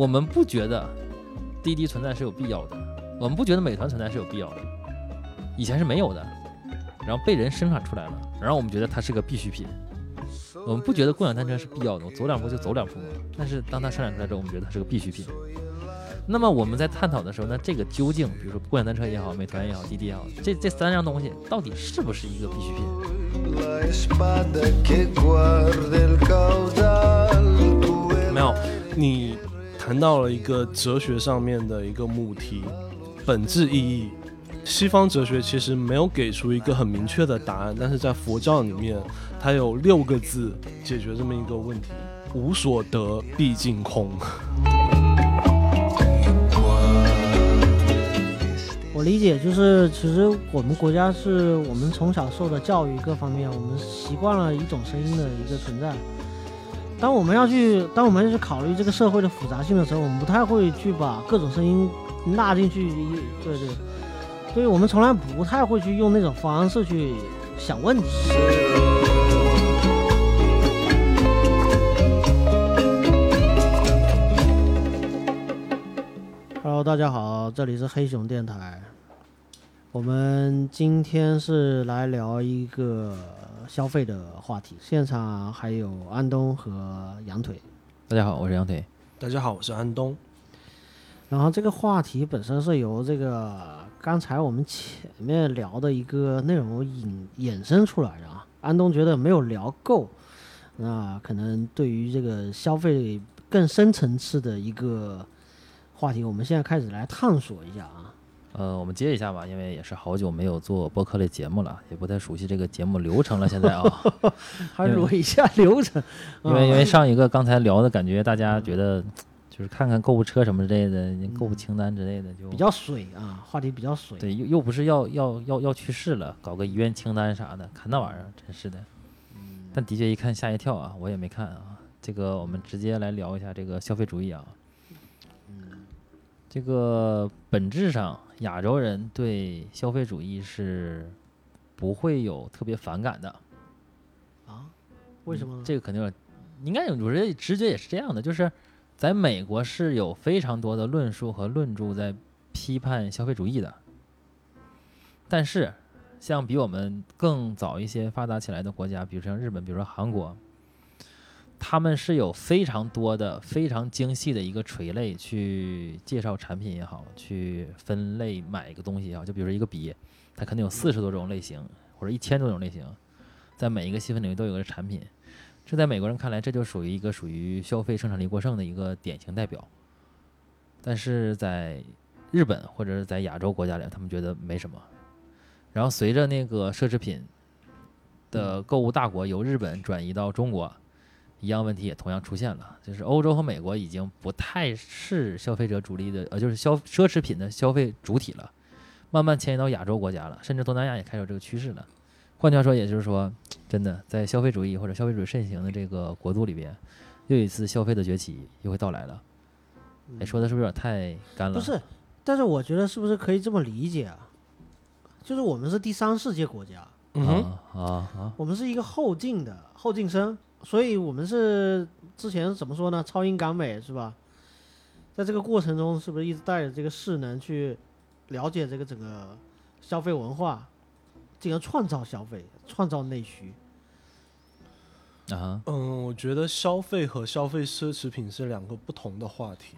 我们不觉得滴滴存在是有必要的，我们不觉得美团存在是有必要的，以前是没有的，然后被人生产出来了，然后我们觉得它是个必需品。我们不觉得共享单车是必要的，我走两步就走两步嘛。但是当它生产出来之后，我们觉得它是个必需品。那么我们在探讨的时候，那这个究竟，比如说共享单车也好，美团也好，滴滴也好，这这三样东西到底是不是一个必需品？没有，你谈到了一个哲学上面的一个母题，本质意义。西方哲学其实没有给出一个很明确的答案，但是在佛教里面，它有六个字解决这么一个问题：无所得，毕竟空。我理解就是，其实我们国家是我们从小受的教育各方面，我们习惯了一种声音的一个存在。当我们要去，当我们去考虑这个社会的复杂性的时候，我们不太会去把各种声音纳进去。对对，所以我们从来不太会去用那种方式去想问题。Hello，大家好，这里是黑熊电台。我们今天是来聊一个消费的话题，现场还有安东和羊腿。大家好，我是羊腿。大家好，我是安东。然后这个话题本身是由这个刚才我们前面聊的一个内容引衍生出来的啊。安东觉得没有聊够，那可能对于这个消费更深层次的一个话题，我们现在开始来探索一下啊。呃，我们接一下吧，因为也是好久没有做播客类节目了，也不太熟悉这个节目流程了。现在啊，还捋一下流程。因为因为上一个刚才聊的感觉，大家觉得就是看看购物车什么之类的，购物清单之类的，就比较水啊，话题比较水。对，又又不是要要要要去世了，搞个遗愿清单啥的，看那玩意儿真是的。但的确一看吓一跳啊，我也没看啊。这个我们直接来聊一下这个消费主义啊。这个本质上。亚洲人对消费主义是不会有特别反感的啊？为什么呢？这个肯定应该有，我觉得直觉也是这样的，就是在美国是有非常多的论述和论著在批判消费主义的，但是像比我们更早一些发达起来的国家，比如像日本，比如说韩国。他们是有非常多的、非常精细的一个垂类去介绍产品也好，去分类买一个东西也好。就比如说一个笔，它肯定有四十多种类型，或者一千多种类型，在每一个细分领域都有个产品。这在美国人看来，这就属于一个属于消费生产力过剩的一个典型代表。但是在日本或者是在亚洲国家里，他们觉得没什么。然后随着那个奢侈品的购物大国由日本转移到中国。一样问题也同样出现了，就是欧洲和美国已经不太是消费者主力的，呃，就是消奢侈品的消费主体了，慢慢迁移到亚洲国家了，甚至东南亚也开始有这个趋势了。换句话说，也就是说，真的在消费主义或者消费主义盛行的这个国度里边，又一次消费的崛起又会到来了。哎，说的是不是有点太干了？不是，但是我觉得是不是可以这么理解啊？就是我们是第三世界国家，嗯啊啊，我们是一个后进的后进生。所以我们是之前怎么说呢？超英赶美是吧？在这个过程中，是不是一直带着这个势能去了解这个整个消费文化，进而创造消费、创造内需？啊？嗯，我觉得消费和消费奢侈品是两个不同的话题。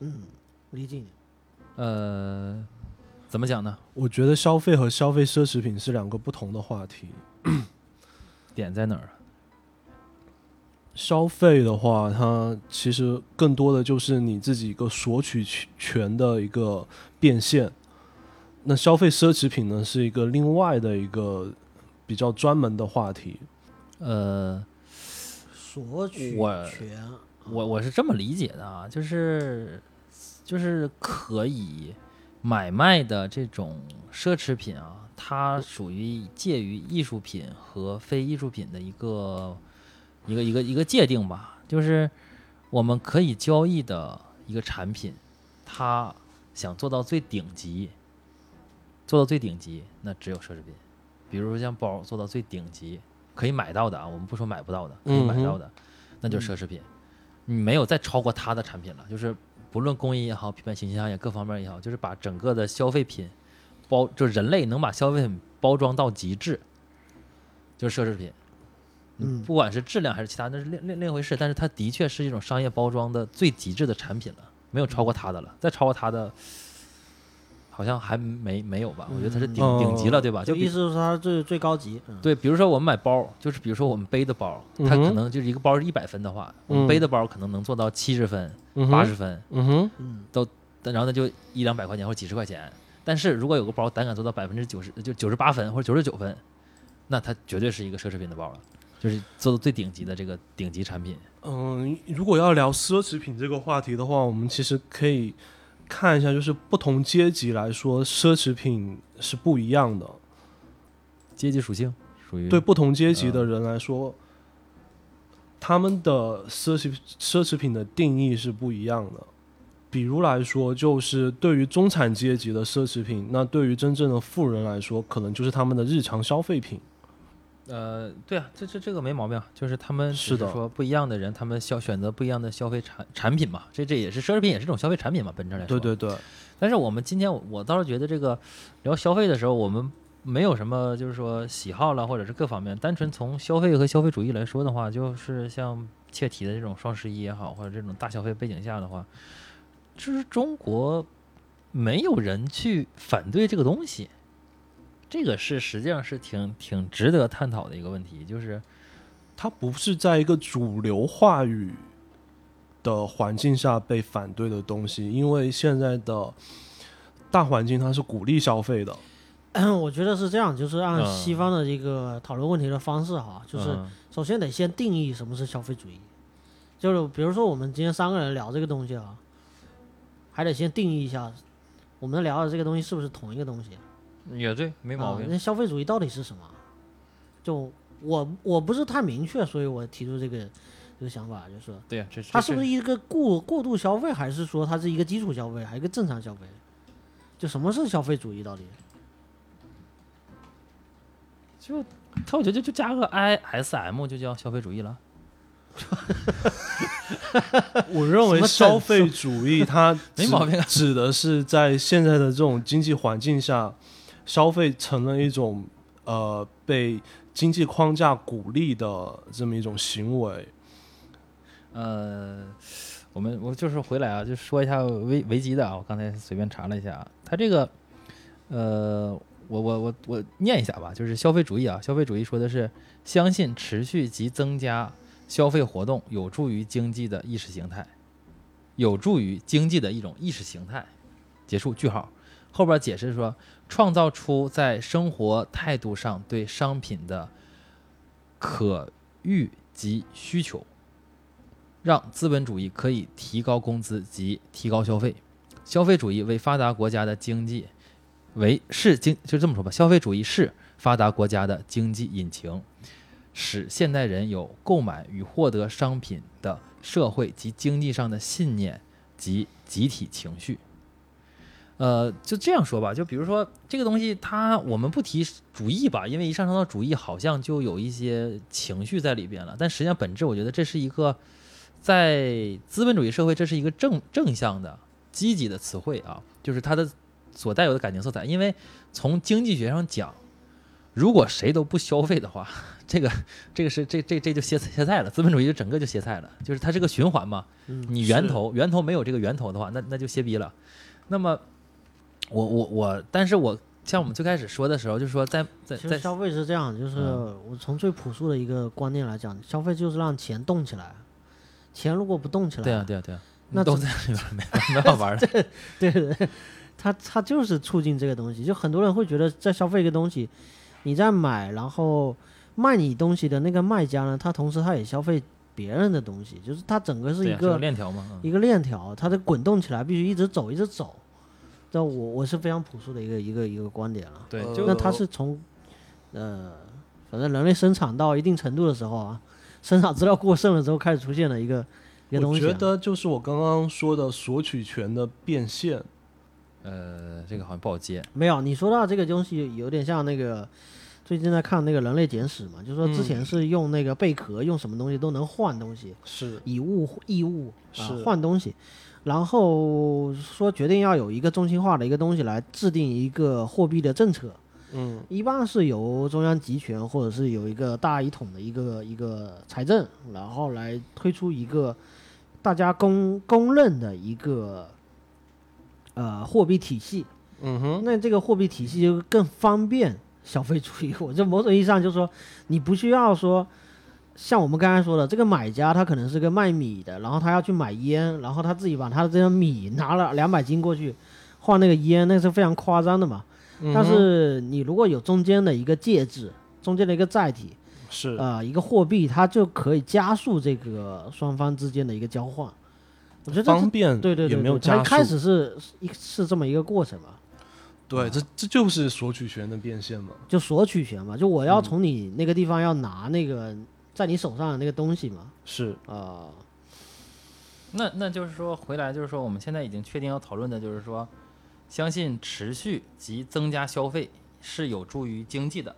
嗯，理解。呃，怎么讲呢？我觉得消费和消费奢侈品是两个不同的话题。点在哪儿？消费的话，它其实更多的就是你自己一个索取权的一个变现。那消费奢侈品呢，是一个另外的一个比较专门的话题。呃，索取权，我我是这么理解的啊，就是就是可以买卖的这种奢侈品啊，它属于介于艺术品和非艺术品的一个。一个一个一个界定吧，就是我们可以交易的一个产品，它想做到最顶级，做到最顶级，那只有奢侈品。比如说像包做到最顶级，可以买到的啊，我们不说买不到的，可以买到的，那就是奢侈品。你没有再超过它的产品了，就是不论工艺也好，品牌形象也各方面也好，就是把整个的消费品包，就人类能把消费品包装到极致，就是奢侈品。嗯不管是质量还是其他，那是另另另一回事。但是它的确是一种商业包装的最极致的产品了，没有超过它的了。再超过它的，好像还没没有吧？我觉得它是顶嗯顶级了，对吧？就意思是它最最高级。嗯，对，比如说我们买包，就是比如说我们背的包，它可能就是一个包是一百分的话，我们嗯背的包可能能做到七十分、八十分，嗯哼，都，然后那就一两百块钱或者几十块钱。但是如果有个包胆敢做到百分之九十，就九十八分或者九十九分，那它绝对是一个奢侈品的包了，就是做的最顶级的这个顶级产品。嗯，如果要聊奢侈品这个话题的话，我们其实可以看一下，就是不同阶级来说，奢侈品是不一样的。阶级属性属于对不同阶级的人来说，他们的奢侈奢侈品的定义是不一样的。比如来说，就是对于中产阶级的奢侈品，那对于真正的富人来说，可能就是他们的日常消费品。呃，对啊，这这这个没毛病，就是他们只是的。说不一样的人，他们消选择不一样的消费产产品嘛，这这也是奢侈品，也是一种消费产品嘛，本质来说。对对对，但是我们今天我我倒是觉得这个聊消费的时候，我们没有什么就是说喜好了，或者是各方面，单纯从消费和消费主义来说的话，就是像切题的这种双十一也好，或者这种大消费背景下的话，就是中国没有人去反对这个东西，这个是实际上是挺挺值得探讨的一个问题，就是它不是在一个主流话语的环境下被反对的东西，因为现在的大环境它是鼓励消费的。我觉得是这样，就是按嗯西方的这个讨论问题的方式哈，就是嗯首先得先定义什么是消费主义，就是比如说我们今天三个人聊这个东西啊，还得先定义一下，我们聊的这个东西是不是同一个东西？也对，没毛病。啊那消费主义到底是什么？就我我不是太明确，所以我提出这个这个想法，就是对呀、这它是不是一个过过度消费，还是说它是一个基础消费，还是一个正常消费？就什么是消费主义到底？就他我觉得就加个 ISM 就叫消费主义了。我认为消费主义它没毛病啊指的是在现在的这种经济环境下，消费成了一种呃被经济框架鼓励的这么一种行为。呃，我们我就是回来啊，就说一下维维基的啊，我刚才随便查了一下啊，它这个呃，我我我我念一下吧，就是消费主义啊，消费主义说的是相信持续及增加消费活动有助于经济的意识形态，有助于经济的一种意识形态。结束句号。后边解释说，创造出在生活态度上对商品的可遇及需求，让资本主义可以提高工资及提高消费。消费主义为发达国家的经济为是经就这么说吧，消费主义是发达国家的经济引擎，使现代人有购买与获得商品的社会及经济上的信念及集体情绪。呃，就这样说吧，就比如说这个东西它，我们不提主义吧，因为一上升到主义，好像就有一些情绪在里边了。但实际上本质，我觉得这是一个在资本主义社会，这是一个正正向的、积极的词汇啊，就是它的所带有的感情色彩。因为从经济学上讲，如果谁都不消费的话，这个这个是这这这就歇歇菜了，资本主义就整个就歇菜了，就是它是个循环嘛。嗯你源头源头没有这个源头的话，那那就歇逼了。那么我我我，但是我像我们最开始说的时候，就是说在在在其实消费是这样，就是嗯我从最朴素的一个观念来讲，消费就是让钱动起来，钱如果不动起来，对啊对啊对啊，那只都在里边儿没没法玩 的。对对对，它它就是促进这个东西。就很多人会觉得，在消费一个东西，你在买，然后卖你东西的那个卖家呢，他同时他也消费别人的东西，就是它整个是一个链条嘛。嗯一个链条，它的滚动起来必须一直走，一直走。这我我是非常朴素的一个一个一个观点了。对，呃就那它是从呃，反正人类生产到一定程度的时候啊，生产资料过剩了之后，开始出现了一个一个东西、啊。我觉得就是我刚刚说的索取权的变现。呃，这个好像不好接。没有，你说到这个东西有点像那个，最近在看那个《人类简史》嘛，就是说之前嗯是用那个贝壳，用什么东西都能换东西，是以物易物啊是换东西，然后说决定要有一个中心化的一个东西来制定一个货币的政策，嗯一般是由中央集权或者是有一个大一统的一个一个财政，然后来推出一个大家公公认的一个呃货币体系。嗯哼，那这个货币体系就更方便消费主义。我这某种意义上就是说，你不需要说，像我们刚才说的，这个买家他可能是个卖米的，然后他要去买烟，然后他自己把他的这个米拿了两百斤过去换那个烟，那是非常夸张的嘛。嗯但是你如果有中间的一个介质，中间的一个载体，是呃，一个货币，它就可以加速这个双方之间的一个交换。我觉得方便，对对对，也没有对它一加速。开始是一是这么一个过程嘛。对，这这就是索取权的变现嘛。就索取权嘛，就我要嗯从你那个地方要拿那个在你手上的那个东西嘛，是，啊、那那就是说回来就是说我们现在已经确定要讨论的就是说，相信持续及增加消费是有助于经济的，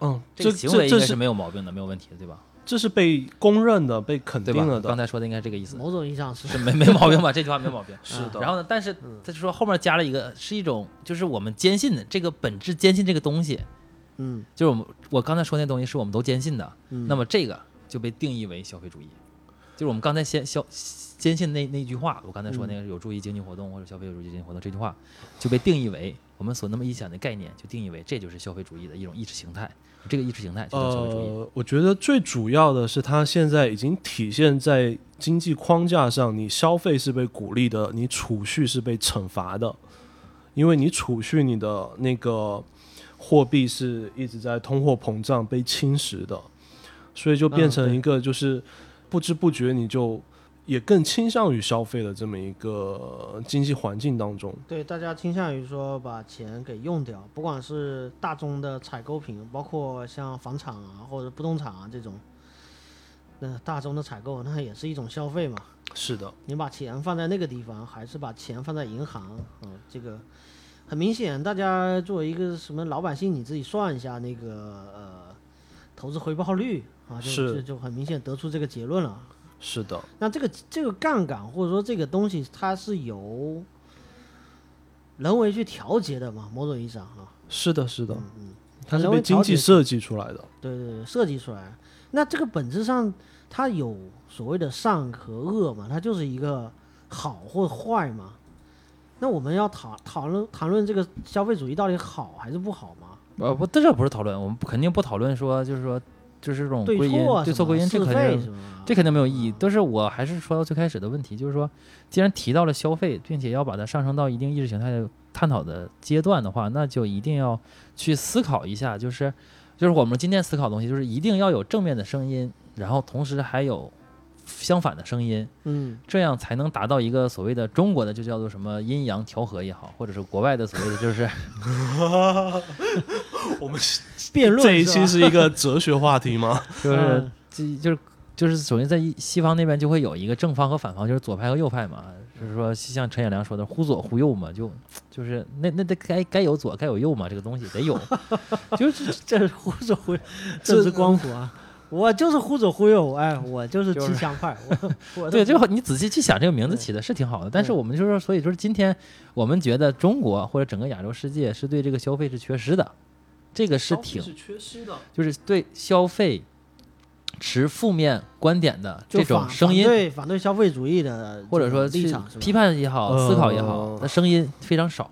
嗯，这这个行为应该是这这是没有毛病的，没有问题的，对吧？这是被公认的、被肯？定了的。刚才说的应该是这个意思，某种意义上是是没 没毛病吧？这句话没毛病。是的，然后呢，但是嗯他就说后面加了一个，是一种就是我们坚信的这个本质，坚信这个东西，嗯。就是我们我刚才说那东西是我们都坚信的，嗯，那么这个就被定义为消费主义，就是我们刚才先消坚信那那句话，我刚才说嗯那个有助于经济活动或者消费有助于经济活动这句话，就被定义为我们所那么一想的概念，就定义为这就是消费主义的一种意识形态，这个意识形态就是消费主义。呃，我觉得最主要的是，它现在已经体现在经济框架上，你消费是被鼓励的，你储蓄是被惩罚的，因为你储蓄你的那个货币是一直在通货膨胀被侵蚀的，所以就变成一个就是不知不觉你就也更倾向于消费的这么一个经济环境当中。对大家倾向于说把钱给用掉，不管是大宗的采购品，包括像房产啊或者不动产啊这种，那大宗的采购那也是一种消费嘛。是的，你把钱放在那个地方，还是把钱放在银行啊、这个很明显，大家作为一个什么老百姓，你自己算一下那个呃投资回报率啊，就是就就很明显得出这个结论了。是的，那这个这个杠杆或者说这个东西，它是由人为去调节的嘛？某种意义上啊，是的，是的，嗯嗯，它是被经济设计出来的。对对对，设计出来。那这个本质上它有所谓的善和恶嘛？它就是一个好或坏嘛？那我们要讨讨论谈论这个消费主义到底好还是不好吗？呃，不，这不是讨论，我们不肯定不讨论说，就是说，就是这种对归因对错归因，这是肯定？这肯定没有意义。但是我还是说到最开始的问题，就是说，既然提到了消费，并且要把它上升到一定意识形态的探讨的阶段的话，那就一定要去思考一下，就是就是我们今天思考的东西，就是一定要有正面的声音，然后同时还有相反的声音，嗯，这样才能达到一个所谓的中国的就叫做什么阴阳调和也好，或者是国外的所谓的就是 我们辩论这一期是一个哲学话题吗？就是嗯这就是就是首先在西方那边就会有一个正方和反方，就是左派和右派嘛。就是说，像陈彦良说的，忽左忽右嘛，就就是那那得该该有左该有右嘛，这个东西得有。就是这是忽左忽右，这是光谱啊！我就是忽左忽右，哎，我就是就是骑墙派，我我对，最后你仔细去想，这个名字起的是挺好的。但是我们就是说，所以就是今天我们觉得中国或者整个亚洲世界是对这个消费是缺失的，这个是挺是缺失的。就是对消费持负面观点的这种声音反，对反对消费主义的或者说立场是？批判也好、思考也好呃，那声音非常少。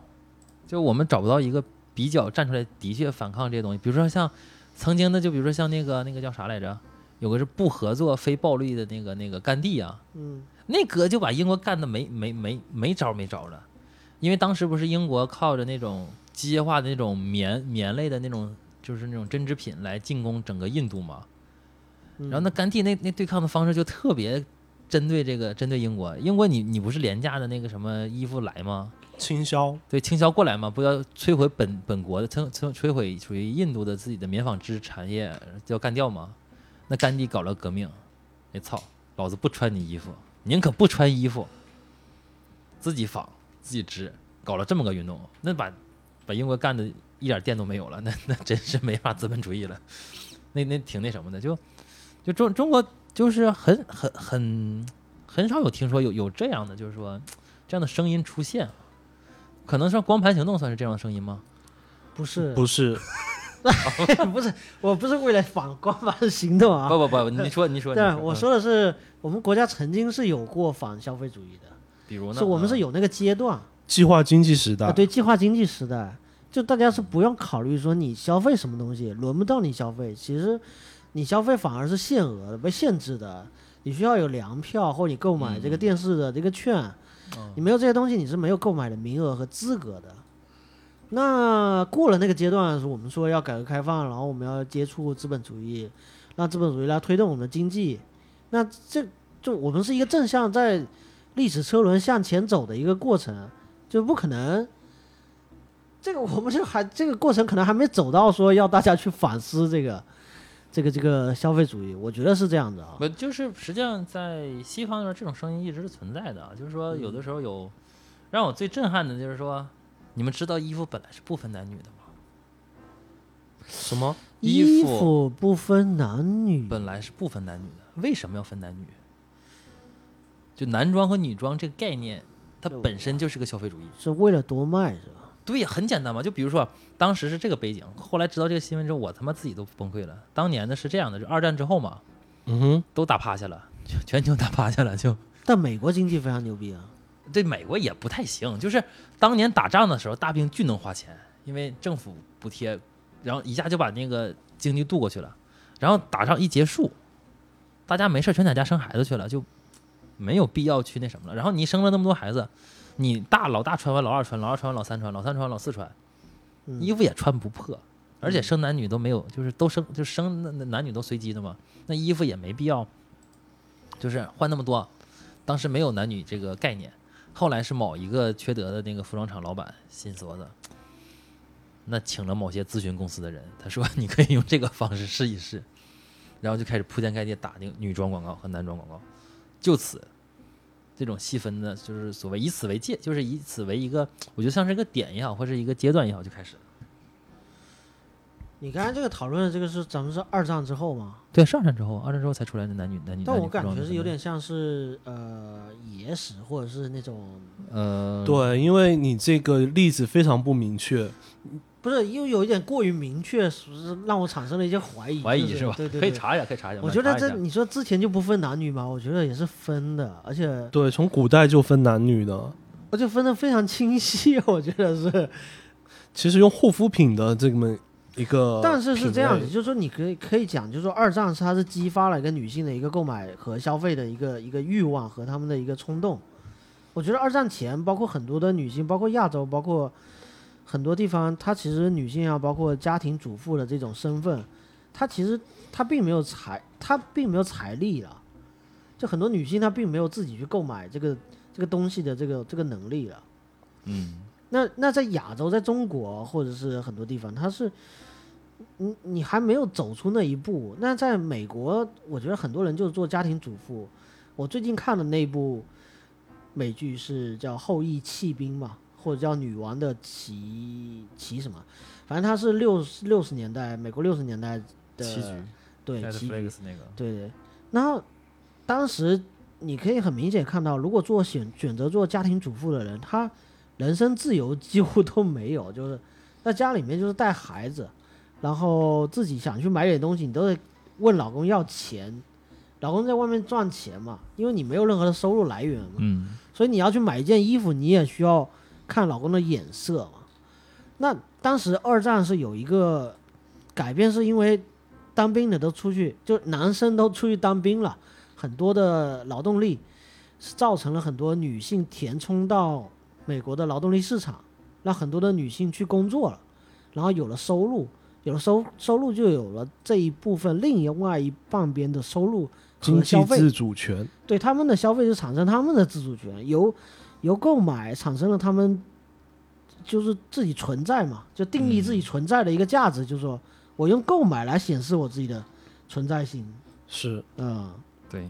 就我们找不到一个比较站出来的确反抗这些东西。比如说像曾经的，就比如说像那个那个叫啥来着，有个是不合作、非暴力的那个那个甘地啊，嗯。那哥就把英国干的没没没没招没招了，因为当时不是英国靠着那种机械化的那种棉棉类的那种就是那种针织品来进攻整个印度嘛。嗯，然后那甘地那那对抗的方式就特别针对这个针对英国，英国你你不是廉价的那个什么衣服来吗？倾销，对，倾销过来嘛，不要摧毁本本国的，摧摧摧毁属于印度的自己的棉纺织产业，要干掉嘛？那甘地搞了革命，哎操，老子不穿你衣服，宁可不穿衣服，自己纺自己织，搞了这么个运动，那把把英国干的一点电都没有了，那那真是没法资本主义了。那那挺那什么的，就就中中国就是很很很很少有听说有有这样的，就是说这样的声音出现。可能是光盘行动算是这样的声音吗？不是。不是，不是，我不是为了反光盘行动啊。不不不，你说你说，对，你我说的是我们国家曾经是有过反消费主义的，比如呢？是我们是有有那个阶段。计划经济时代。啊，，对，计划经济时代，就大家是不用考虑说你消费什么东西，轮不到你消费，其实你消费反而是限额的，被限制的，你需要有粮票或你购买这个嗯。电视的这个券，嗯你没有这些东西，你是没有购买的名额和资格的。那过了那个阶段，我们说要改革开放，然后我们要接触资本主义，让资本主义来推动我们的经济。那这就我们是一个正向在历史车轮向前走的一个过程，就不可能。这个我们就还这个过程可能还没走到说要大家去反思这个这个这个消费主义，我觉得是这样的啊。不就是实际上在西方那边这种声音一直是存在的啊，就是说有的时候有让我最震撼的就是说，你们知道衣服本来是不分男女的吗？什么？衣衣服服不分男女，本来是不分男女的，为什么要分男女？就男装和女装这个概念，它本身就是个消费主义。是为了多卖是吧？对呀，很简单嘛。就比如说，当时是这个背景，后来知道这个新闻之后，我他妈自己都崩溃了。当年呢是这样的，就二战之后嘛，嗯哼，都打趴下了，全全球打趴下了，就 但美国经济非常牛逼啊，对美国也不太行。就是当年打仗的时候，大兵巨能花钱，因为政府补贴，然后一下就把那个经济渡过去了。然后打仗一结束，大家没事全在家生孩子去了，就没有必要去那什么了。然后你生了那么多孩子，你大老大穿完老二穿，老二穿完老三穿，老三穿完老四穿，嗯衣服也穿不破，而且生男女都没有，就是都生就生男女都随机的嘛，那衣服也没必要，就是换那么多，当时没有男女这个概念，后来是某一个缺德的那个服装厂老板心思的，那请了某些咨询公司的人，他说你可以用这个方式试一试，然后就开始铺天盖地打那个女装广告和男装广告，就此。这种细分的，就是所谓以此为界，就是以此为一个，我觉得像是一个点也好，或是一个阶段也好，就开始了。你刚才这个讨论的这个是咱们是二战之后吗？对，二战之后，二战之后才出来的男女男女。但我感觉是有点像是呃野史或者是那种呃，对，因为你这个例子非常不明确，不是又有一点过于明确，是不是让我产生了一些怀疑？怀疑是吧？对对对。可以查一下，可以查一下。我觉得这你说之前就不分男女嘛？我觉得也是分的，而且对，从古代就分男女的。而且分的非常清晰，我觉得是。其实用护肤品的这么一个，但是是这样子，，就是说你可以可以讲，就是说二战是它是激发了一个女性的一个购买和消费的一个一个欲望和她们的一个冲动。我觉得二战前，包括很多的女性，包括亚洲，包括很多地方，她其实女性啊，包括家庭主妇的这种身份，她其实她并没有财，她并没有财力了。就很多女性她并没有自己去购买这个这个东西的这个这个能力了。嗯，那那在亚洲，在中国或者是很多地方，它是，你你还没有走出那一步。那在美国，我觉得很多人就是做家庭主妇。我最近看的那部美剧是叫《后裔弃兵》嘛，或者叫《女王的骑骑什么》，反正它是六六十年代美国六十年代的棋局对棋局那个，对对，然后当时你可以很明显看到，如果做选选择做家庭主妇的人，他人身自由几乎都没有，就是在家里面就是带孩子，然后自己想去买点东西，你都得问老公要钱，老公在外面赚钱嘛，因为你没有任何的收入来源嘛，嗯，所以你要去买一件衣服，你也需要看老公的眼色嘛。那当时二战是有一个改变，是因为当兵的都出去，就男生都出去当兵了，很多的劳动力是造成了很多女性填充到美国的劳动力市场，让很多的女性去工作了，然后有了收入，有了收收入就有了这一部分另外一半边的收入经济和消费。自主权。对他们的消费就产生他们的自主权，由由购买产生了他们就是自己存在嘛，就定义自己存在的一个价值，就是说我用购买来显示我自己的存在性，是，嗯，对，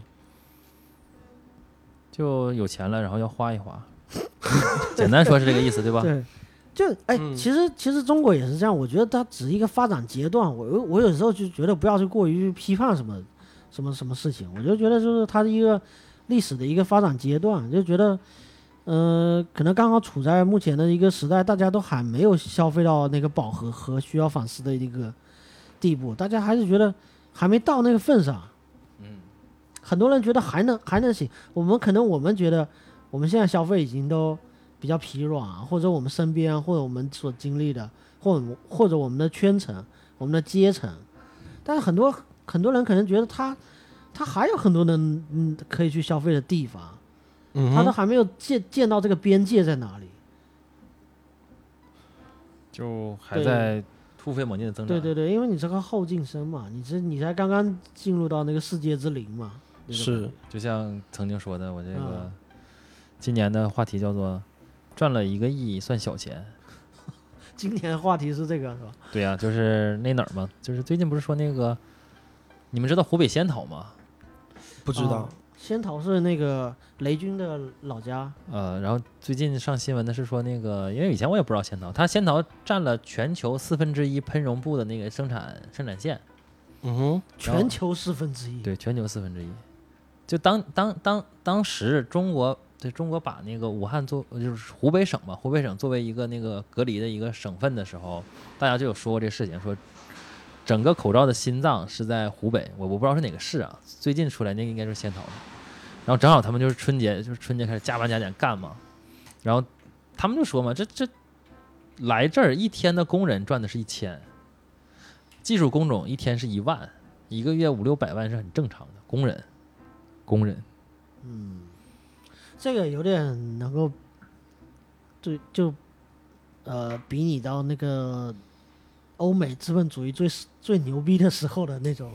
就有钱了，然后要花一花，简单说是这个意思，对吧？对，就哎，嗯其实其实中国也是这样，我觉得它只是一个发展阶段。我我有时候就觉得不要去过于批判什么什么什么事情，我就觉得就是它的一个历史的一个发展阶段，就觉得，呃，可能刚好处在目前的一个时代，大家都还没有消费到那个饱和和需要反思的一个地步，大家还是觉得还没到那个份上。嗯，很多人觉得还能还能行，我们可能我们觉得我们现在消费已经都比较疲软，或者我们身边或者我们所经历的，或者或者我们的圈层、我们的阶层，但是很多很多人可能觉得他他还有很多人嗯可以去消费的地方，嗯，他都还没有见见到这个边界在哪里。就还在突飞猛进的增长。对对对，因为你这个后进生嘛，你这你才刚刚进入到那个世界之林嘛，是就像曾经说的，我这个嗯今年的话题叫做“赚了一个亿算小钱 今年话题是这个是吧？”。对呀、就是那哪儿嘛，就是最近不是说那个，你们知道湖北仙桃吗？不知道哦，仙桃是那个雷军的老家，呃，然后最近上新闻的是说那个，因为以前我也不知道仙桃，它仙桃占了全球四分之一喷绒布的那个生产生产线，嗯哼，全球四分之一。对，全球四分之一。就当当当当时中国对中国把那个武汉作就是湖北省嘛，湖北省作为一个那个隔离的一个省份的时候，大家就有说过这事情，说整个口罩的心脏是在湖北，我我不知道是哪个市啊，最近出来那个应该是仙桃的。然后正好他们就是春节，就是春节开始加班加点干嘛，然后他们就说嘛，这这来这儿一天的工人赚的是一千，技术工种一天是一万，一个月五六百万是很正常的。工人，工人，嗯，这个有点能够，对，就呃，比拟到那个欧美资本主义最最牛逼的时候的那种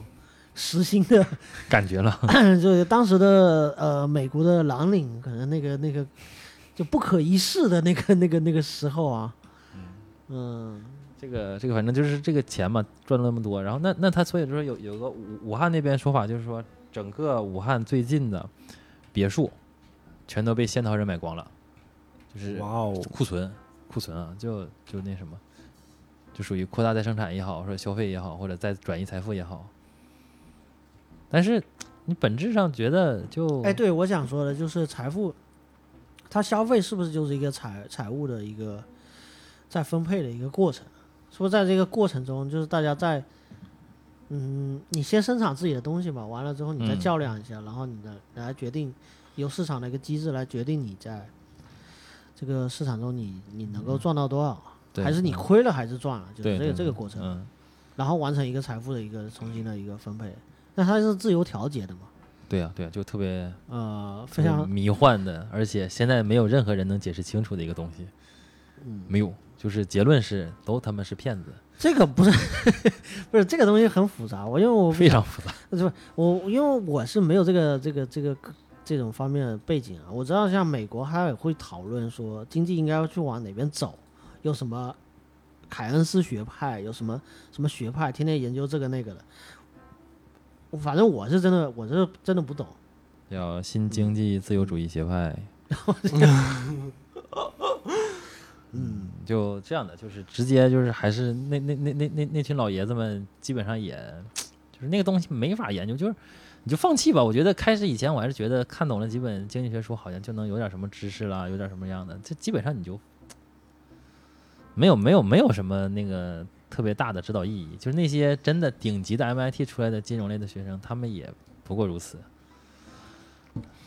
时薪的，感觉了。就是当时的呃美国的蓝领，可能那个那个就不可一世的那个那个那个时候啊，嗯。这个这个反正就是这个钱嘛，赚了那么多，然后那那他所以说有有个武武汉那边说法就是说，整个武汉最近的别墅全都被仙桃人买光了，就是哇哦，库存库存啊，就就那什么，就属于扩大再生产也好，或者消费也好，或者再转移财富也好。但是你本质上觉得就哎，对我想说的就是财富，它消费是不是就是一个财财务的一个再分配的一个过程？是不是在这个过程中，就是大家在，嗯，你先生产自己的东西嘛，完了之后你再嗯较量一下，然后你的来决定由市场的一个机制来决定你在这个市场中你你能够赚到多少，对还是你嗯亏了还是赚了，就是这个这个过程，嗯，然后完成一个财富的一个重新的一个分配。那它是自由调节的嘛？对呀、对呀、就特别呃，非常迷幻的，而且现在没有任何人能解释清楚的一个东西，嗯，没有，就是结论是都他妈是骗子，这个不是 不是这个东西很复杂，我因为我非常复杂。我因为我是没有这个这个这个这种方面的背景啊，我知道像美国他也会讨论说经济应该要去往哪边走，有什么凯恩斯学派，有什么什么学派，天天研究这个那个的。反正我是真的，我是真的不懂。叫新经济自由主义学派，嗯，就这样的，就是直接就是还是那那那那那那群老爷子们，基本上也就是那个东西没法研究，就是你就放弃吧。我觉得开始以前我还是觉得看懂了几本经济学书，好像就能有点什么知识啦，有点什么样的，这基本上你就没有没有没有什么那个特别大的指导意义。就是那些真的顶级的 MIT 出来的金融类的学生，他们也不过如此，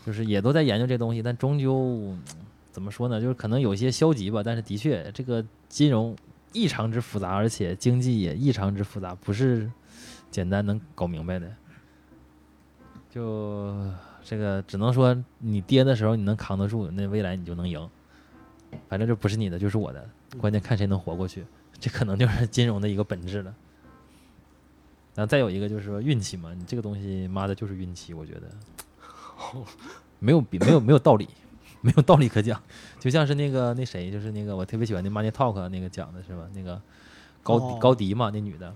就是也都在研究这东西，但终究。怎么说呢？就是可能有些消极吧，但是的确，这个金融异常之复杂，而且经济也异常之复杂，不是简单能搞明白的。就这个，只能说你跌的时候你能扛得住，那未来你就能赢。反正这不是你的，就是我的，关键看谁能活过去。这可能就是 金融的一个本质了。然后再有一个就是说运气嘛，你这个东西，妈的，就是运气，我觉得 没有比没有没有道理。没有道理可讲，就像是那个那谁，就是那个我特别喜欢那 Money Talk 那个讲的是吧？那个高、哦高迪嘛，那女的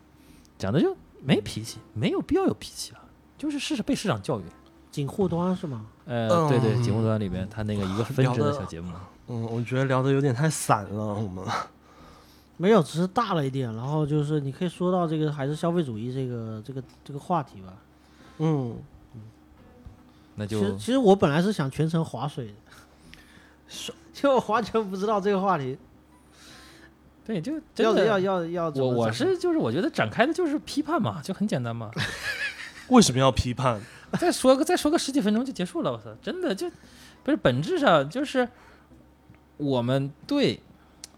讲的就没脾气，没有必要有脾气啊，就是市被市场教育。警护端是吗？呃，对对，嗯节目端里边他那个一个分支的小节目，嗯，我觉得聊的有点太散了，我们 没有，只是大了一点。然后就是你可以说到这个还是消费主义这个这个这个话题吧。嗯，那就其实其实我本来是想全程划水的，就我完全不知道这个话题对，就要真的要要要怎我我是就是我觉得展开的就是批判嘛，就很简单嘛。为什么要批判？再说个再说个十几分钟就结束了，我操，真的就不是本质上就是我们对，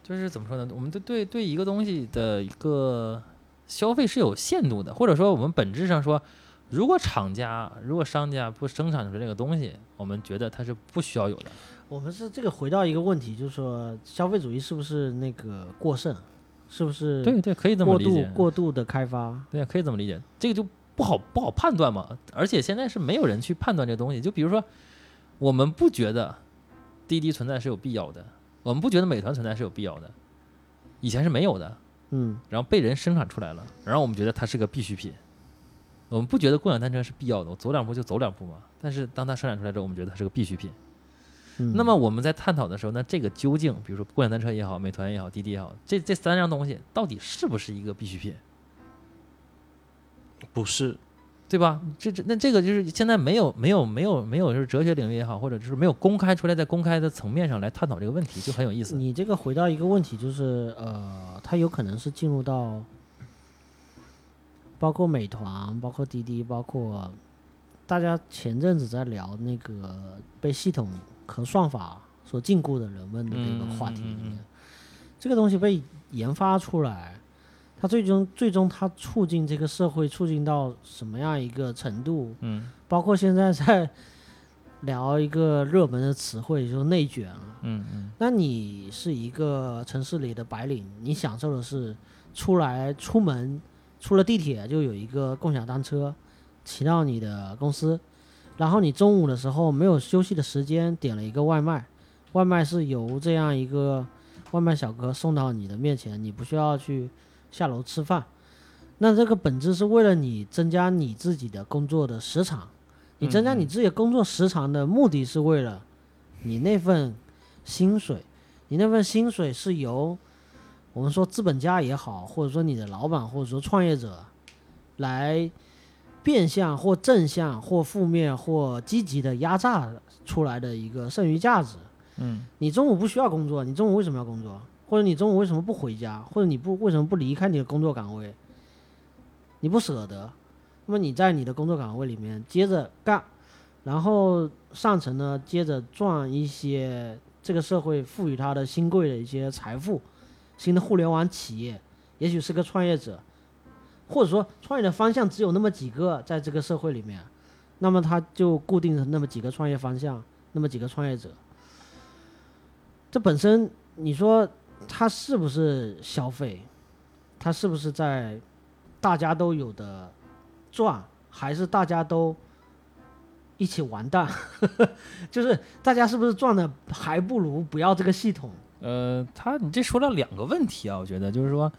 就是怎么说呢？我们对对对一个东西的一个消费是有限度的，或者说我们本质上说，如果厂家如果商家不生产出这个东西，我们觉得它是不需要有的。我们是这个回到一个问题，就是说消费主义是不是那个过剩，是不是对对，可以这么理解。过度的开发？对，可以这么理解，这个就不好不好判断嘛。而且现在是没有人去判断这个东西。就比如说，我们不觉得滴滴存在是有必要的，我们不觉得美团存在是有必要的，以前是没有的，嗯然后被人生产出来了，然后我们觉得它是个必需品。我们不觉得共享单车是必要的，我走两步就走两步嘛。但是当它生产出来之后，我们觉得它是个必需品。嗯，那么我们在探讨的时候，那这个究竟，比如说共享单车也好，美团也好，滴滴也好，这这三样东西到底是不是一个必需品？不是，对吧？这这那这个就是现在没有没有没有没有就是哲学领域也好，或者就是没有公开出来，在公开的层面上来探讨这个问题，就很有意思。你这个回到一个问题，就是呃，它有可能是进入到包括美团、包括滴滴、包括大家前阵子在聊那个被系统和算法所禁锢的人们的这个话题里面，嗯嗯嗯这个东西被研发出来，它最终最终它促进这个社会促进到什么样一个程度？嗯包括现在在 聊一个热门的词汇，就是内卷啊。嗯嗯那你是一个城市里的白领，你享受的是出来出门，出了地铁就有一个共享单车骑到你的公司，然后你中午的时候没有休息的时间，点了一个外卖，外卖是由这样一个外卖小哥送到你的面前，你不需要去下楼吃饭。那这个本质是为了你增加你自己的工作的时长，你增加你自己的工作时长的目的是为了你那份薪水，你那份薪水是由我们说资本家也好，或者说你的老板，或者说创业者来变相或正向或负面或积极的压榨出来的一个剩余价值。嗯你中午不需要工作，你中午为什么要工作？或者你中午为什么不回家？或者你不为什么不离开你的工作岗位？你不舍得，那么你在你的工作岗位里面接着干，然后上层呢接着赚一些这个社会赋予他的新贵的一些财富，新的互联网企业，也许是个创业者，或者说创业的方向只有那么几个在这个社会里面，那么他就固定那么几个创业方向，那么几个创业者。这本身你说它是不是消费？它是不是在大家都有的赚，还是大家都一起完蛋？就是大家是不是赚的还不如不要这个系统？呃，他你这说了两个问题啊，我觉得就是说，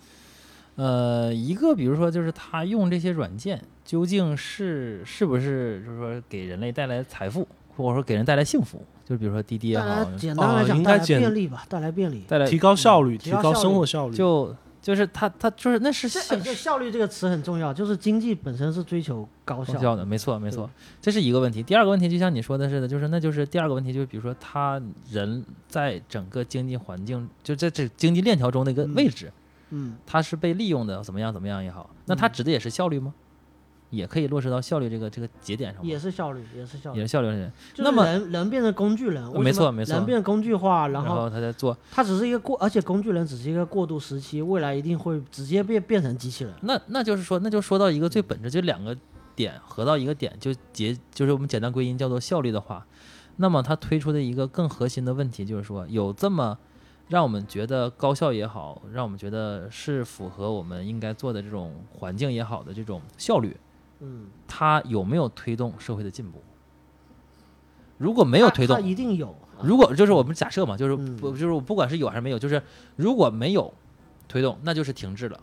呃，一个比如说就是他用这些软件究竟是是不是就是说给人类带来财富，或者说给人带来幸福？就比如说滴滴也好，来简单来哦讲，带来应该简便利吧，带来便利。带来提高效率，提高生活效率。就就是他他就是那是效率这个词很重要，就是经济本身是追求高效。高效的，没错没错，这是一个问题。第二个问题就像你说的似的，就是那就是第二个问题就是比如说他人在整个经济环境就在这经济链条中的一个嗯位置，嗯，他是被利用的，怎么样怎么样也好，那他嗯指的也是效率吗？也可以落实到效率这个这个节点上？也是效率，也是效率。也是效率那么人人变成工具人，没错没错人变工具化，然然后后他在做，他只是一个过，而且工具人只是一个过渡时期，未来一定会直接变变成机器人。那那就是说，那就说到一个最本质，就两个点合到一个点，就结就是我们简单归因叫做效率的话，那么它推出的一个更核心的问题就是说，有这么让我们觉得高效也好，让我们觉得是符合我们应该做的这种环境也好的这种效率，嗯，它有没有推动社会的进步？如果没有推动，一定有。啊如果就是我们假设嘛，就是嗯不就是不管是有还是没有，就是如果没有推动，那就是停滞了，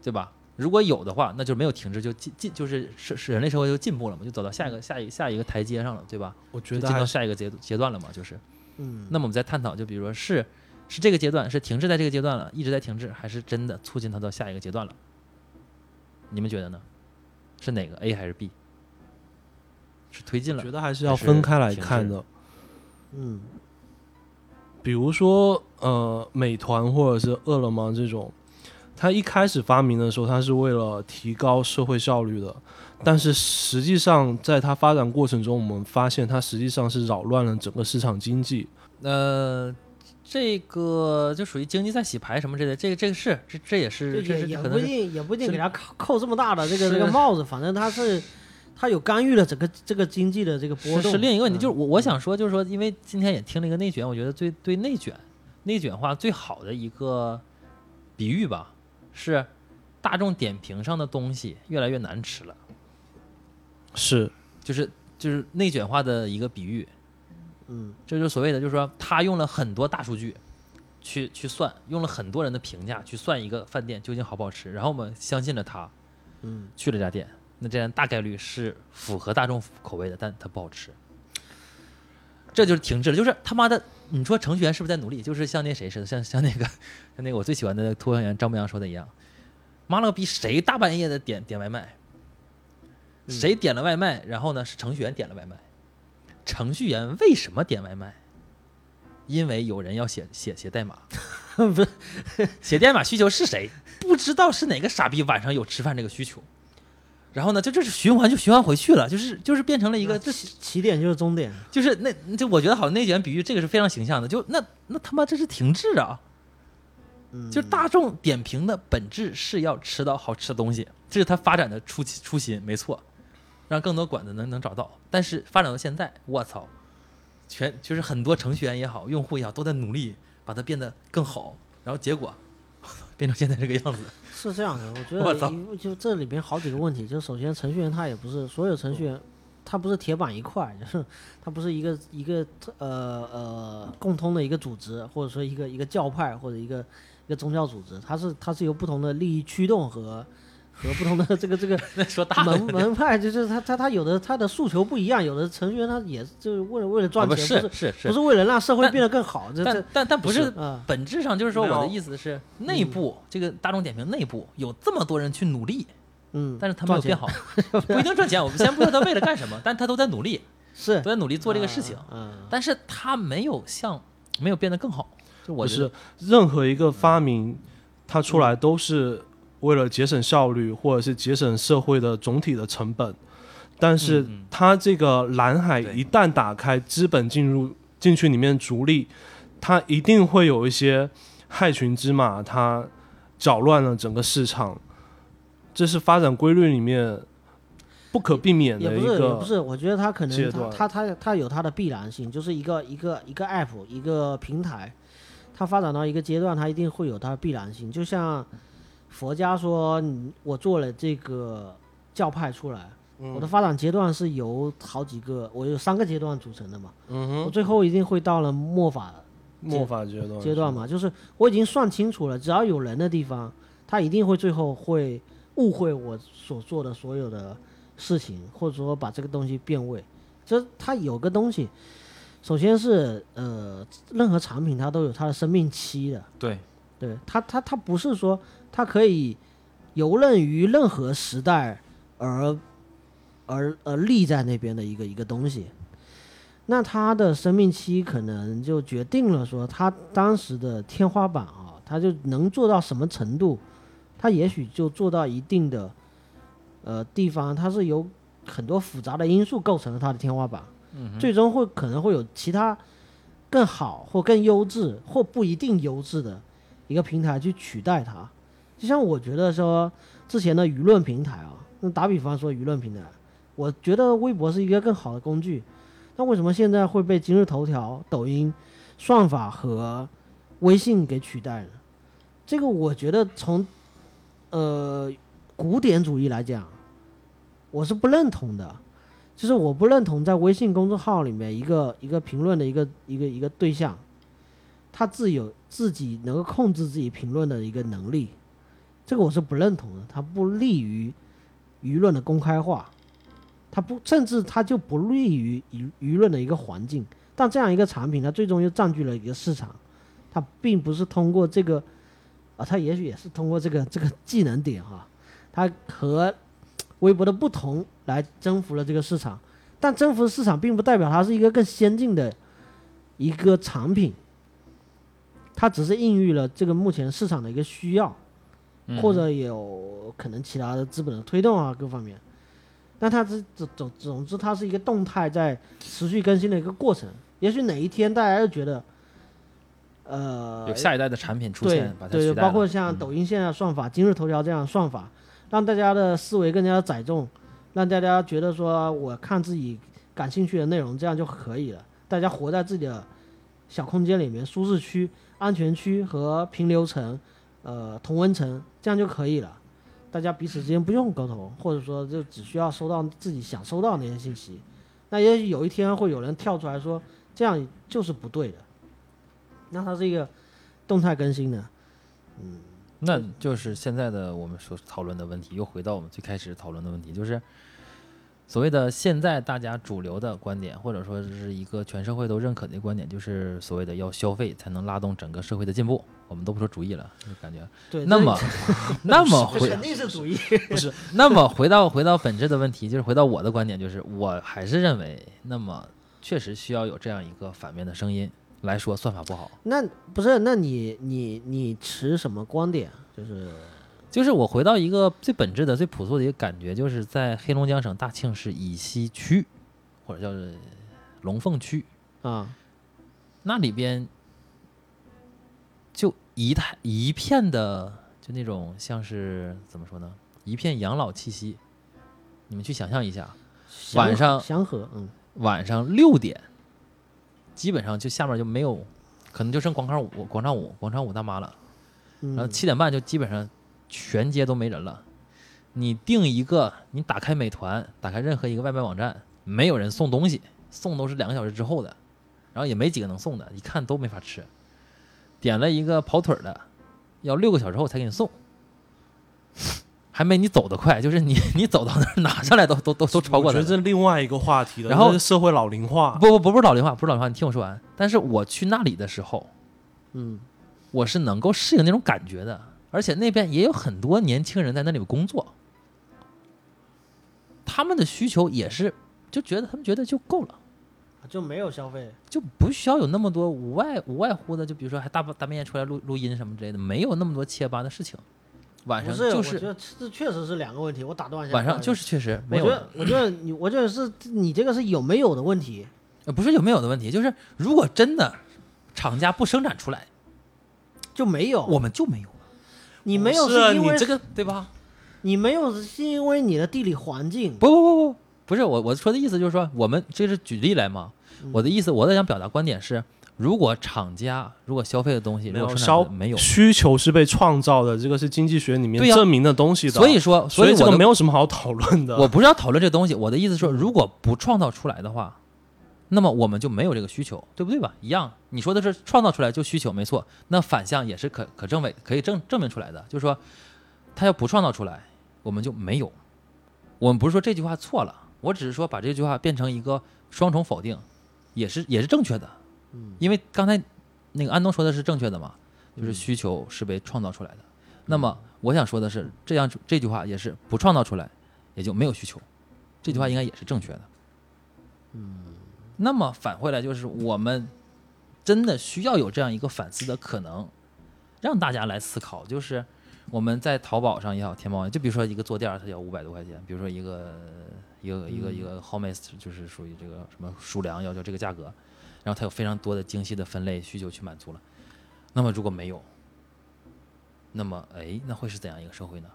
对吧？如果有的话，那就没有停滞，就进进就是是是人类社会就进步了嘛，就走到下一个下一下一个台阶上了，对吧？我就进到觉得进到下一个阶阶段了嘛，就是。嗯，那么我们再探讨，就比如说是是这个阶段是停滞在这个阶段了，一直在停滞，还是真的促进它到下一个阶段了？你们觉得呢？是哪个 A 还是 B？是推进了觉？得还是要分开来看的。嗯比如说，呃，美团或者是饿了么这种，它一开始发明的时候，它是为了提高社会效率的，但是实际上在它发展过程中，我们发现它实际上是扰乱了整个市场经济。呃，这个就属于经济在洗牌什么之类的，这个这个是这这也是这也也不一定，也不一定给他扣扣这么大的这个这个帽子，反正他是他有干预了整个这个经济的这个波是动。是另一个问题，嗯就是我我想说，就是说，因为今天也听了一个内卷，我觉得最对内卷内卷化最好的一个比喻吧，是大众点评上的东西越来越难吃了，是，就是就是内卷化的一个比喻，嗯这就是所谓的，就是说他用了很多大数据去去算，用了很多人的评价去算一个饭店究竟好不好吃，然后我们相信了他，嗯去了家店，那这样大概率是符合大众口味的，但它不好吃，这就是停滞了。就是他妈的，你说程序员是不是在努力？就是像那谁似的，像像那个像那个我最喜欢的脱口秀演员张博洋说的一样，妈了个逼，谁大半夜的点点外卖？谁点了外卖？然后呢是程序员点了外卖，程序员为什么点外卖？因为有人要写写写代码，不 是写代码需求是谁？不知道是哪个傻逼晚上有吃饭这个需求，然后呢，就这是循环就循环回去了，就是就是变成了一个这起起点就是终点。就是那就我觉得好内卷比喻这个是非常形象的，就那那他妈这是停滞啊！嗯，就大众点评的本质是要吃到好吃的东西，这是它发展的初期初心，没错，让更多馆子能能找到。但是发展到现在，我操，全就是很多程序员也好，用户也好，都在努力把它变得更好，然后结果 变成现在这个样子。是这样的，我觉 得就这里边好几个问题，就首先程序员他也不是所有程序员，他不是铁板一块，就 是他不是一个一个呃呃共通的一个组织，或者说一个一个教派或者一个一个宗教组织，它是它是由不同的利益驱动和和不同的这个这个 说大门门派，就是他他他有的他的诉求不一样，有的成员他也是就是为了为了啊赚钱，不是不是是是不是为了让社会变得更好，这但这但但不是啊本质上就是说，我的意思是，内部这个大众点评内部有这么多人去努力，嗯，但是他没有变好，不一定赚钱。我们先不说他为了干什么，但他都在努力，是都在努力做这个事情，嗯，但是他没有像没有变得更好。就我是，任何一个发明，它出来都是为了节省效率，或者是节省社会的总体的成本。但是它这个蓝海一旦打开，资本进入进去里面逐利，它一定会有一些害群之马，它搅乱了整个市场。这是发展规律里面不可避免的也不是也不是，我觉得它可能它它它它有它的必然性，就是一个一个一个 app 一个平台，它发展到一个阶段，它一定会有它的必然性。就像佛家说，我做了这个教派出来，我的发展阶段是由好几个，我有三个阶段组成的嘛，我嗯哼。最后一定会到了末法末法阶段阶段嘛，就是我已经算清楚了，只要有人的地方，他一定会最后会误会我所做的所有的事情，或者说把这个东西变味。这它有个东西，首先是呃，任何产品它都有它的生命期的，对，对他，他他不是说他可以游刃于任何时代而而而立在那边的一个一个东西。那他的生命期可能就决定了说他当时的天花板啊，他就能做到什么程度，他也许就做到一定的呃地方，它是由很多复杂的因素构成了它的天花板，嗯最终会可能会有其他更好或更优质或不一定优质的一个平台去取代它。就像我觉得说之前的舆论平台啊，那打比方说舆论平台，我觉得微博是一个更好的工具。那为什么现在会被今日头条、抖音、算法和微信给取代呢？这个我觉得从呃古典主义来讲，我是不认同的。就是我不认同在微信公众号里面一个一个评论的一个一个一个对象，他自有自己能够控制自己评论的一个能力，这个我是不认同的。它不利于舆论的公开化，它不甚至它就不利于舆舆论的一个环境。但这样一个产品，它最终又占据了一个市场，它并不是通过这个啊，它也许也是通过这个这个技能点哈，它和微博的不同来征服了这个市场，但征服市场并不代表它是一个更先进的一个产品，它只是孕育了这个目前市场的一个需要。嗯或者有可能其他的资本的推动啊，各方面。但它是总总总之，它是一个动态在持续更新的一个过程。也许哪一天大家就觉得，呃，有下一代的产品出对现，对对，包括像嗯抖音现在的算法、今日头条这样的算法，让大家的思维更加的载重，让大家觉得说我看自己感兴趣的内容，这样就可以了。大家活在自己的小空间里面，舒适区、安全区和平流层、呃同温层，这样就可以了。大家彼此之间不用沟通，或者说就只需要收到自己想收到那些信息。那也许有一天会有人跳出来说，这样就是不对的。那它是一个动态更新的，嗯那就是现在的我们所讨论的问题，又回到我们最开始讨论的问题，就是所谓的现在大家主流的观点，或者说是一个全社会都认可的观点，就是所谓的要消费才能拉动整个社会的进步。我们都不说主义了，就感觉对。那么 那么回肯定是主义。不是那么回到回到本质的问题，就是回到我的观点，就是我还是认为，那么确实需要有这样一个反面的声音来说算法不好。那不是？那你你你持什么观点？就是就是我回到一个最本质的、最朴素的一个感觉，就是在黑龙江省大庆市以西区，或者叫是龙凤区啊，那里边，就一太一片的，就那种像是怎么说呢，一片养老气息。你们去想象一下，晚上祥和，嗯，晚上六点，基本上就下面就没有，可能就剩广场舞、广场舞、广场舞大妈了。然后嗯七点半就基本上全街都没人了。你订一个，你打开美团，打开任何一个外卖网站，没有人送东西，送都是两个小时之后的，然后也没几个能送的，一看都没法吃。点了一个跑腿的，要六个小时后才给你送，还没你走得快，就是你你走到那儿拿上来都都都都超过了我觉得。这另外一个话题了。然后是社会老龄化，不不不不是老龄化，不是老龄化，你听我说完。但是我去那里的时候，嗯我是能够适应那种感觉的，而且那边也有很多年轻人在那里工作，他们的需求也是就觉得他们觉得就够了，就没有消费。就不需要有那么多无外无外乎的，就比如说还大半大半夜出来录录音什么之类的，没有那么多切巴的事情。晚不上就我觉得这确实是两个问题。我打断一下，晚上就是确实没有，我觉得，我觉得你，我觉得是你这个是有没有的问题。呃不是有没有的问题，就是如果真的厂家不生产出来，就没有，我们就没有。你没有是啊因为你这个对吧？你没有是因为你的地理环境，不不不不，不是我我说的意思就是说，我们这是举例来嘛。嗯我的意思，我在想表达观点是，如果厂家如果消费的东西没如果生有消产的没有，需求是被创造的，这个是经济学里面对呀证明的东西的。所以说，所这个以我的没有什么好讨论的。我不是要讨论这东西，我的意思是说，如果不创造出来的话，那么我们就没有这个需求，对不对吧？一样，你说的是创造出来就需求，没错。那反向也是可可证伪可以证证明出来的，就是说，他要不创造出来，我们就没有。我们不是说这句话错了，我只是说把这句话变成一个双重否定，也是也是正确的。嗯因为刚才那个安东说的是正确的嘛，就是嗯需求是被创造出来的。那么我想说的是，这样这句话也是不创造出来，也就没有需求。这句话应该也是正确的。嗯，那么返回来就是，我们真的需要有这样一个反思的可能，让大家来思考，就是我们在淘宝上也好，天猫就比如说一个坐垫儿，它要五百多块钱，比如说一个一个一个一个 Hermes 就是属于这个什么鼠粮要求这个价格，然后它有非常多的精细的分类需求去满足了。那么如果没有，那么哎，那会是怎样一个社会呢？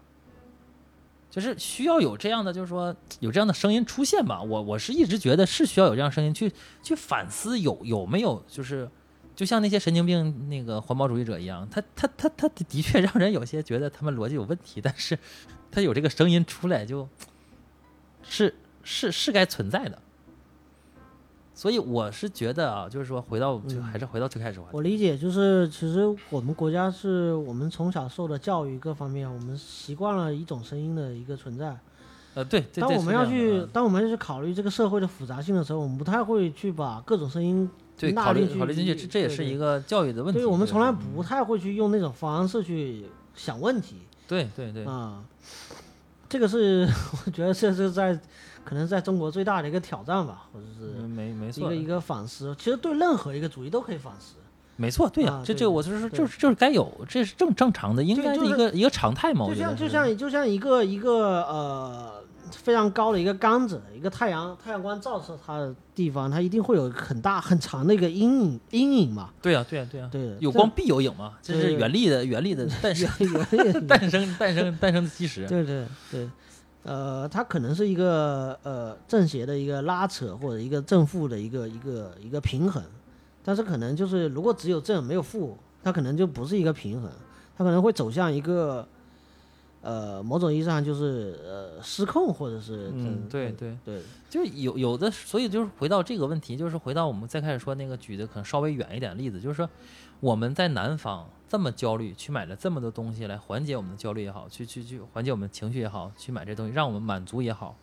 就是需要有这样的，就是说有这样的声音出现吧。我我是一直觉得是需要有这样声音去去反思有有没有就是就像那些神经病那个环保主义者一样，他他他他的的确让人有些觉得他们逻辑有问题，但是他有这个声音出来就是是是该存在的。所以我是觉得啊，就是说回到就还是回到最开始我理解，就是其实我们国家是我们从小受的教育各方面，我们习惯了一种声音的一个存在。呃对，对当我们要去，当我们要去考虑这个社会的复杂性的时候，我们不太会去把各种声音对，考虑纳进去考虑进去，这这也是一个。教育的问题。对，我们从来不太会去用那种方式去想问题对对对，啊。这个是 我觉得这是在可能在中国最大的一个挑战吧，或者是嗯没没错一个，一个反思。其实对任何一个主义都可以反思。没错，对呀、这这我就是说，就是就是该有，这是正正常的，应该的一就就是个一个常态嘛。就像就像就像一个一个呃非常高的一个杆子，一个太阳太阳光照射它的地方，它一定会有很大很长的一个阴影阴影嘛。对呀、对呀、对呀、对，有光必有影嘛，这是原力的原力的诞生这诞生诞生诞生的基石。对对对，呃，它可能是一个呃正邪的一个拉扯，或者一个正负的一个一个一个平衡，但是可能就是如果只有正没有负，它可能就不是一个平衡，它可能会走向一个呃某种意义上就是呃失控，或者是嗯，对对，对。就有有的，所以就是回到这个问题，就是回到我们再开始说那个举的可能稍微远一点的例子，就是说我们在南方这么焦虑，去买了这么多东西来缓解我们的焦虑也好，去去去缓解我们的情绪也好，去买这东西让我们满足也好，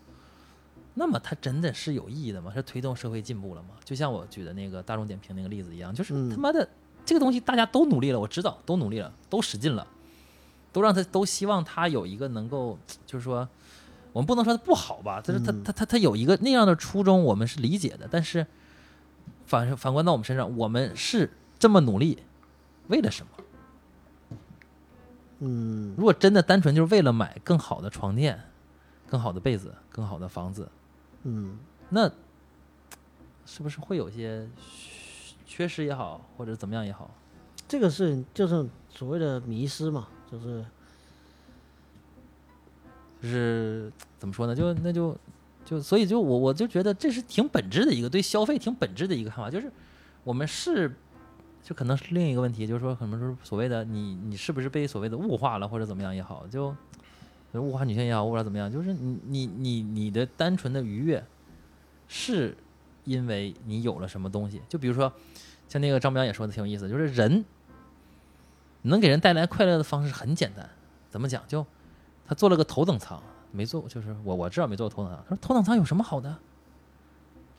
那么它真的是有意义的吗？是推动社会进步了吗？就像我举的那个大众点评那个例子一样，就是嗯他妈的这个东西大家都努力了，我知道都努力了，都使劲了，都让他都希望他有一个能够，就是说。我们不能说它不好吧，但是它嗯它它它有一个那样的初衷，我们是理解的。但是反反观到我们身上，我们是这么努力，为了什么？嗯如果真的单纯就是为了买更好的床垫、更好的被子、更好的房子，嗯那是不是会有些缺失也好，或者怎么样也好？这个是就是所谓的迷失嘛，就是就是怎么说呢？就那就就所以就我我就觉得这是挺本质的一个对消费挺本质的一个看法，就是我们是就可能是另一个问题，就是说可能是所谓的你你是不是被所谓的物化了或者怎么样也好，就物化女性也好，物化怎么样，就是你你你你的单纯的愉悦是因为你有了什么东西，就比如说像那个张彪也说的挺有意思，就是人能给人带来快乐的方式很简单，怎么讲就。他坐了个头等舱，没坐，就是我我知道没坐过头等舱。他说头等舱有什么好的？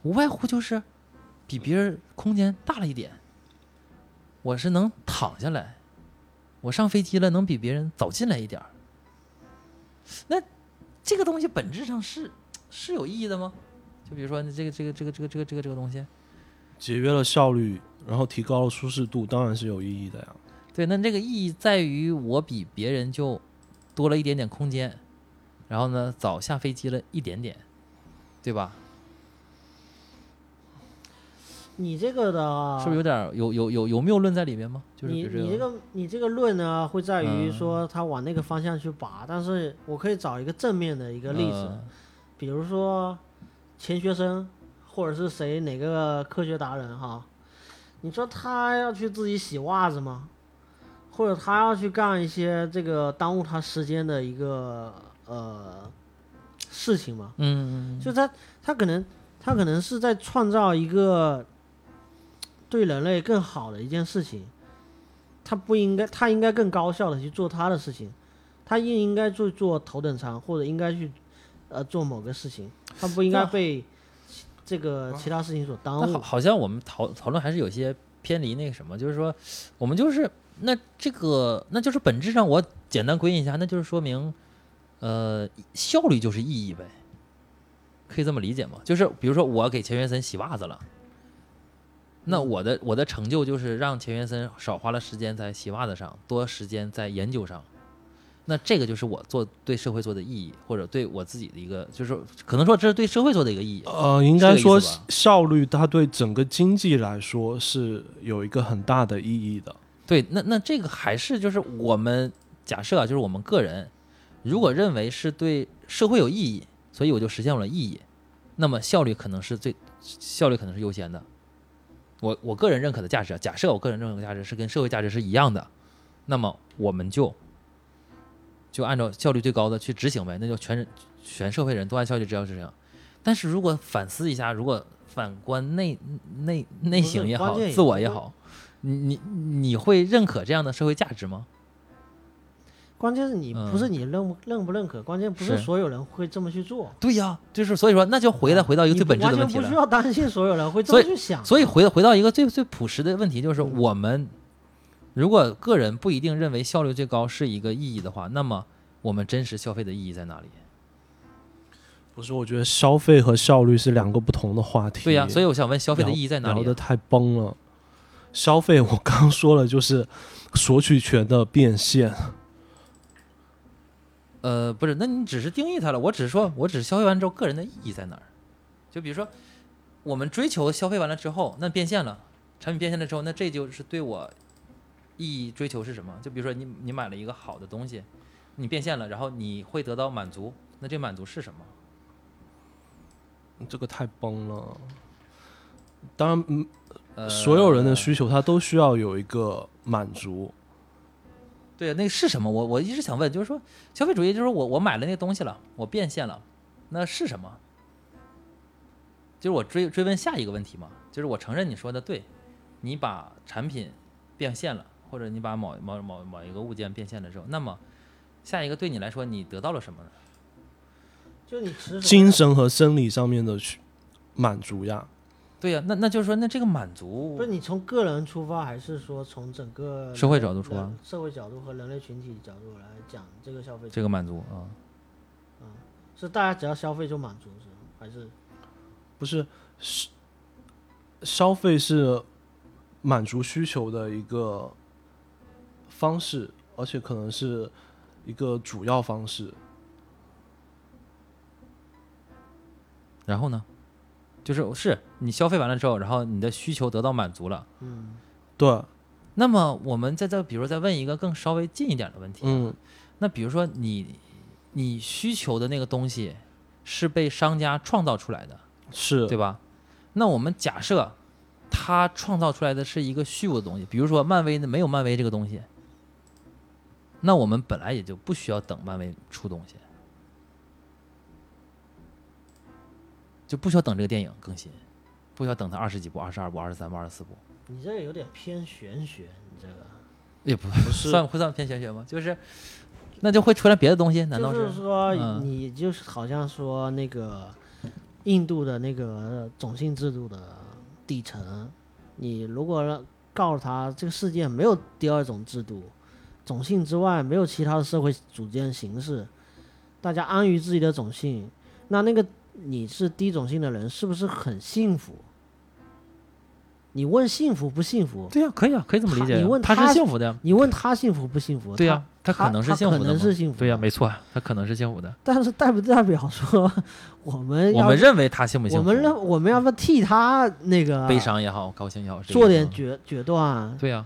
无外乎就是比别人空间大了一点，我是能躺下来，我上飞机了能比别人早进来一点儿。那这个东西本质上是是有意义的吗？就比如说你这个这个这个这个这个这个这个东西，节约了效率，然后提高了舒适度，当然是有意义的呀。对，那这个意义在于我比别人就多了一点点空间，然后呢早下飞机了一点点，对吧？你这个的是不是有点儿有有有有谬论在里面吗？就是你你这个你这个论呢，会在于嗯说他往那个方向去拔，但是我可以找一个正面的一个例子，呃比如说钱学森，或者是谁哪个科学达人哈，你说他要去自己洗袜子吗？或者他要去干一些这个耽误他时间的一个呃事情吗？嗯，就他他可能他可能是在创造一个对人类更好的一件事情，他不应该他应该更高效的去做他的事情，他应应该去做头等舱或者应该去呃做某个事情，他不应该被这个其他事情所耽误。那好，好像我们讨讨论还是有些偏离那个什么，就是说我们就是那这个那就是本质上我简单归因一下，那就是说明呃效率就是意义呗，可以这么理解吗？就是比如说我给钱学森洗袜子了。那我的我的成就就是让钱学森少花了时间在洗袜子上，多时间在研究上。那这个就是我做对社会做的意义，或者对我自己的一个，就是可能说这是对社会做的一个意义。呃，应该说效率它对整个经济来说是有一个很大的意义的。对，那那这个还是就是我们假设啊，就是我们个人如果认为是对社会有意义，所以我就实现我的意义，那么效率可能是最效率可能是优先的。我我个人认可的价值啊，假设我个人认可的价值是跟社会价值是一样的，那么我们就就按照效率最高的去执行呗，那就全人全社会人都按效率指标执行。但是如果反思一下，如果反观内内内省也好自我也好，你你你会认可这样的社会价值吗？关键是你嗯不是你认不认不认可，关键不是是所有人会这么去做。对呀，就是所以说，那就回来回到一个最本质的问题了。完全不需要担心所有人会这么去想。所以回回到一个最最朴实的问题，就是嗯我们如果个人不一定认为效率最高是一个意义的话，那么我们真实消费的意义在哪里？不是，我觉得消费和效率是两个不同的话题。对呀，所以我想问，消费的意义在哪里啊？聊的太崩了。消费我刚刚说了，就是索取权的变现。呃，不是，那你只是定义它了。我只是说，我只是消费完之后，个人的意义在哪儿？就比如说，我们追求消费完了之后，那变现了，产品变现了之后，那这就是对我意义追求是什么？就比如说你你买了一个好的东西，你变现了，然后你会得到满足，那这满足是什么？这个太崩了。当然，嗯，呃，所有人的需求他都需要有一个满足。对，那个是什么？我我一直想问，就是说消费主义，就是我我买了那个东西了，我变现了，那是什么？就是我追追问下一个问题嘛，就是我承认你说的对，你把产品变现了，或者你把某某某某一个物件变现了之后，那么下一个对你来说，你得到了什么呢？就你持精神和生理上面的需满足呀。对呀、那那就是说，那这个满足不是你从个人出发，还是说从整个社会角度出发社会角度和人类群体角度来讲这个消费？这个满足啊，是大家只要消费就满足是吗？还是不是，是消费是满足需求的一个方式，而且可能是一个主要方式。然后呢，就是是你消费完了之后，然后你的需求得到满足了。嗯对，那么我们再再比如再问一个更稍微近一点的问题，嗯，那比如说你你需求的那个东西是被商家创造出来的，是对吧？那我们假设他创造出来的是一个虚无的东西，比如说漫威的没有漫威这个东西，那我们本来也就不需要等漫威出东西，就不需要等这个电影更新，不需要等它二十几部、二十二部、二十三部、二十四部，你这个有点偏玄学，你这个也不不是算会算偏玄学吗？就是那就会出来别的东西，难道就是说嗯你就是好像说那个印度的那个种姓制度的底层，你如果让告诉他这个世界没有第二种制度，种姓之外没有其他的社会组建形式，大家安于自己的种姓，那那个你是低种姓的人是不是很幸福？你问幸福不幸福？对呀、可以啊，可以这么理解你问他他是幸福的呀，你问他幸福不幸福？对呀、他他可能是幸福的是幸福对呀、的没错，他可能是幸福的。但是代不代表说我们要我们认为他幸不幸福？我们认我们要不要替他那个悲伤也好，高兴也好，做点嗯决决断？对呀、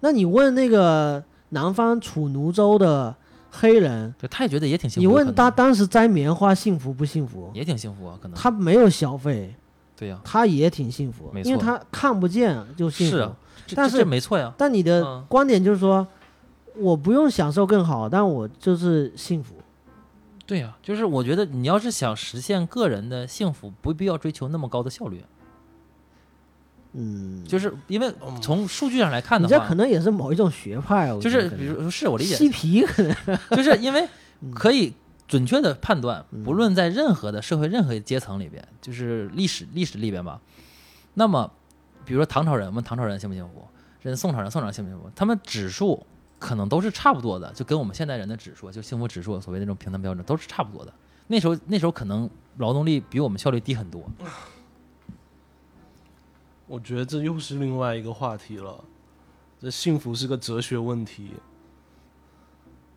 那你问那个南方楚奴州的黑人，对，他也觉得也挺幸福。你问他当时摘棉花幸福不幸福？也挺幸福啊，可能他没有消费，对呀、他也挺幸福，因为他看不见就幸福。但是这没错呀。但你的嗯观点就是说，我不用享受更好，但我就是幸福。对呀、就是我觉得你要是想实现个人的幸福，不必要追求那么高的效率，嗯，就是因为嗯从数据上来看的话，这可能也是某一种学派，就是比如是我理解，嬉皮可能 就是因为嗯可以准确的判断，嗯不论在任何的社会任何阶层里边，就是历史历史里边吧。那么，比如说唐朝人，问唐朝人幸不幸福？人宋朝人，宋朝人幸不幸福？他们指数可能都是差不多的，就跟我们现代人的指数，就幸福指数，所谓那种平等标准都是差不多的。那时候那时候可能劳动力比我们效率低很多。我觉得这又是另外一个话题了。这幸福是个哲学问题，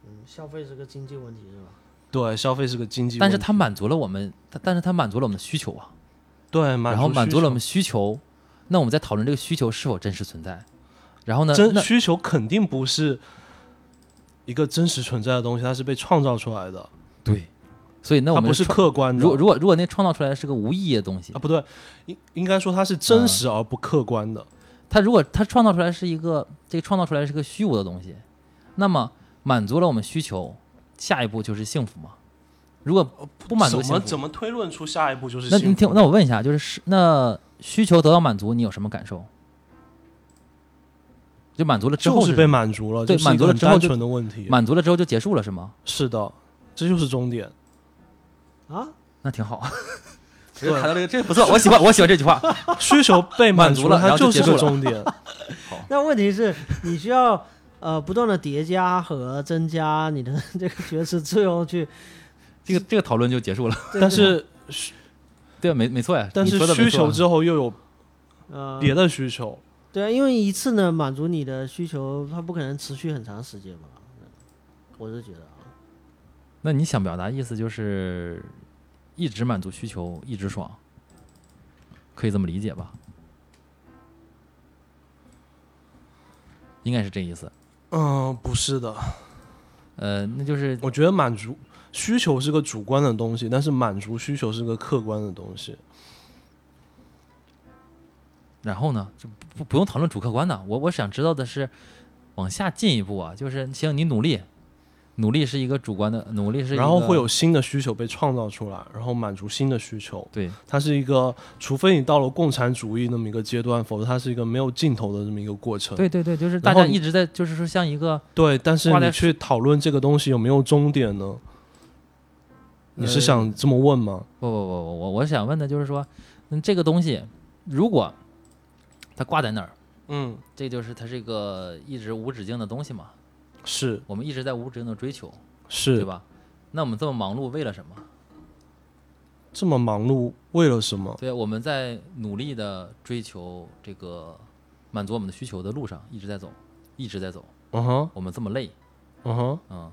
嗯，消费是个经济问题是吧？对，消费是个经济问题，但是它满足了我们，它但是它满足了我们的需求啊，对，满然后足满足了我们需求，那我们在讨论这个需求是否真实存在。然后呢，那真需求肯定不是一个真实存在的东西，它是被创造出来的，对，所以那我们不是客观的。如果如果如果那创造出来是个无意义的东西啊，，不对，应应该说它是真实而不客观的。它如果它创造出来是一个这个创造出来是个虚无的东西，那么满足了我们需求，下一步就是幸福嘛？如果不满足幸福，怎么怎么推论出下一步就是那你听，那我问一下，就是是那需求得到满足，你有什么感受？就满足了之后就是被满足了，对满足了之后就单纯的问题。满足了之后就结束了是吗？是的，这就是终点。啊，那挺好。对谈到这个，这个不错，我喜欢，我喜欢这句话。需求被满满足了然 它就是后就结束了个终点。那问题是，你需要呃不断的叠加和增加你的这个角色，最后去，这个这个讨论就结束了。但是对，没没错呀。但是需求之后又有呃别的需求，对啊，因为一次呢满足你的需求，它不可能持续很长时间嘛。我是觉得啊，那你想表达意思就是一直满足需求，一直爽，可以这么理解吧？应该是这意思。嗯，不是的。呃，那就是我觉得满足需求是个主观的东西，但是满足需求是个客观的东西。然后呢，就不不用讨论主客观的。我我想知道的是，往下进一步啊，就是行，你努力，努力是一个主观的，努力是然后会有新的需求被创造出来，然后满足新的需求。对它是一个，除非你到了共产主义那么一个阶段，否则它是一个没有尽头的这么一个过程。对对对，就是大家一直在，就是说像一个对，但是你去讨论这个东西有没有终点呢？你是呃想这么问吗？不不不不，我我想问的就是说，嗯，这个东西如果它挂在那儿，嗯，这就是它是一个一直无止境的东西嘛，是我们一直在无止境的追求，是，对吧？那我们这么忙碌为了什么？这么忙碌为了什么？对，我们在努力的追求这个满足我们的需求的路上一直在走，一直在走。嗯哼，我们这么累，嗯哼，嗯，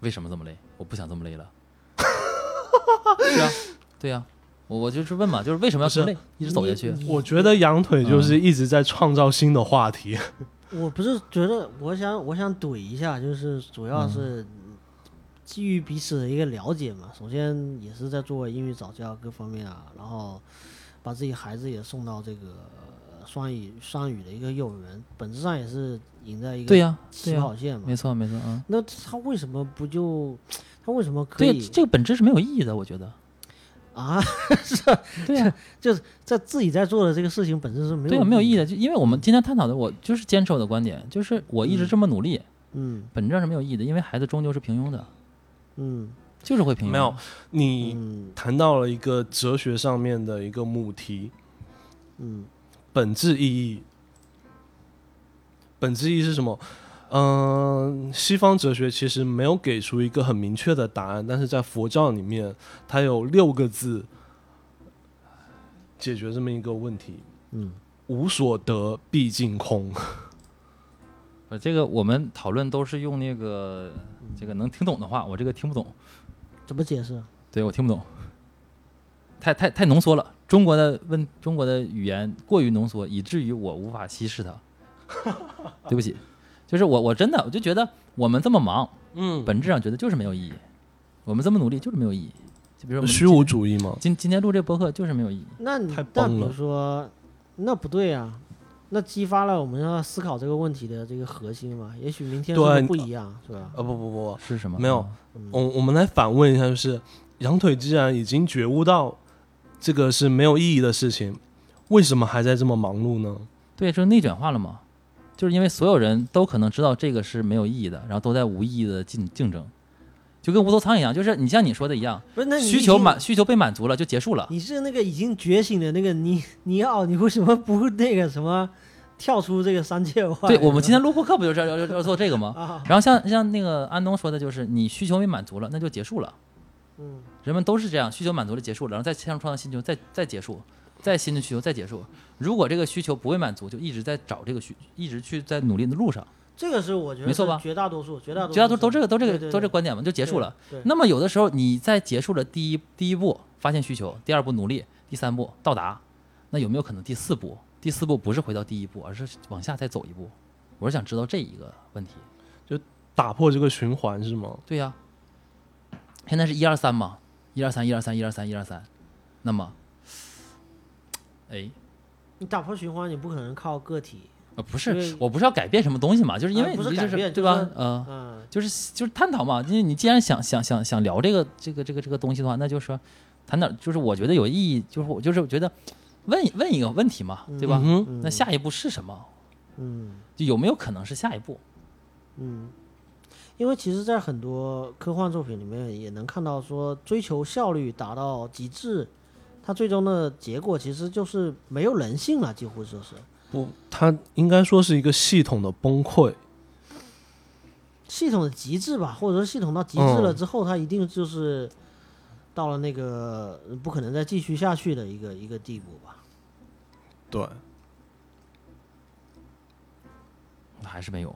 为什么这么累？我不想这么累了。是啊，对呀、我我就是问嘛，就是为什么要这么累，一直走下去？我觉得羊腿嗯就是一直在创造新的话题。我不是觉得，我想我想怼一下，就是主要是基于彼此的一个了解嘛。首先也是在做英语早教各方面啊，然后把自己孩子也送到这个呃双语双语的一个幼儿园，本质上也是赢在一个对呀、起、跑线嘛。没错没错，嗯，那他为什么不就他为什么可对以，这个本质是没有意义的，我觉得。啊？是对呀、在自己在做的这个事情本身是没有没有意义义的，就因为我们今天探讨的，我就是坚持我的观点，就是我一直嗯这么努力，嗯本质上是没有意义的，因为孩子终究是平庸的，嗯就是会平庸。没有，你嗯谈到了一个哲学上面的一个母题，嗯本质意义。本质意义是什么？嗯、西方哲学其实没有给出一个很明确的答案，但是在佛教里面，它有六个字解决这么一个问题：嗯无所得，毕竟空。呃，这个我们讨论都是用那个这个能听懂的话，我这个听不懂，怎么解释？对我听不懂，太太太浓缩了。中国的问中国的语言过于浓缩，以至于我无法稀释它。对不起，就是我我真的我就觉得我们这么忙，嗯本质上觉得就是没有意义。我们这么努力就是没有意义。就比如说虚无主义吗？今今天录这播客就是没有意义。那你太那比如说，那不对啊，那激发了我们要思考这个问题的这个核心嘛。也许明天对说的不一样，是吧？呃不不不，是什么？没有我我们来反问一下，就是羊腿既然已经觉悟到这个是没有意义的事情，为什么还在这么忙碌呢？对，就是内卷化了嘛。就是因为所有人都可能知道这个是没有意义的，然后都在无意义的竞竞争，就跟无头苍蝇一样。就是你像你说的一样，不是，那你需求满需求被满足了就结束了。你是那个已经觉醒的那个尼尼奥，你为什么不那个什么跳出这个三界外？对，我们今天录播课不就是要要要做这个吗？啊，然后像像那个安东说的，就是你需求被满足了，那就结束了。嗯人们都是这样，需求满足了结束了，然后再向创造新需求，再再结束，再新的需求再结束。如果这个需求不会满足，就一直在找这个需，一直去在努力的路上。这个是我觉得没错吧绝大多数，绝大多数绝大多数都这个都这个对对对都这个观点嘛，就结束了。那么有的时候你在结束了第一第一步发现需求，第二步努力，第三步到达，那有没有可能第四步？第四步不是回到第一步，而是往下再走一步？我是想知道这一个问题。就打破这个循环是吗？对呀、现在是一二三嘛，一二三一二三一二三一二三，那么，哎，你打破循环，你不可能靠个体，呃，不是，我不是要改变什么东西嘛，就是因啊不是为你就是改变对吧就是？呃，嗯，就是就是探讨嘛，因为你既然想想想想聊这个这个这个这个东西的话，那就是说谈点，就是我觉得有意义，就是我就是觉得问问一个问题嘛，对吧？嗯那下一步是什么？嗯就有没有可能是下一步？嗯，因为其实，在很多科幻作品里面也能看到，说追求效率达到极致，它最终的结果其实就是没有人性了，几乎就是不，它应该说是一个系统的崩溃。系统的极致吧，或者说系统到极致了嗯之后，它一定就是到了那个不可能再继续下去的一个一个地步吧。对，那还是没有，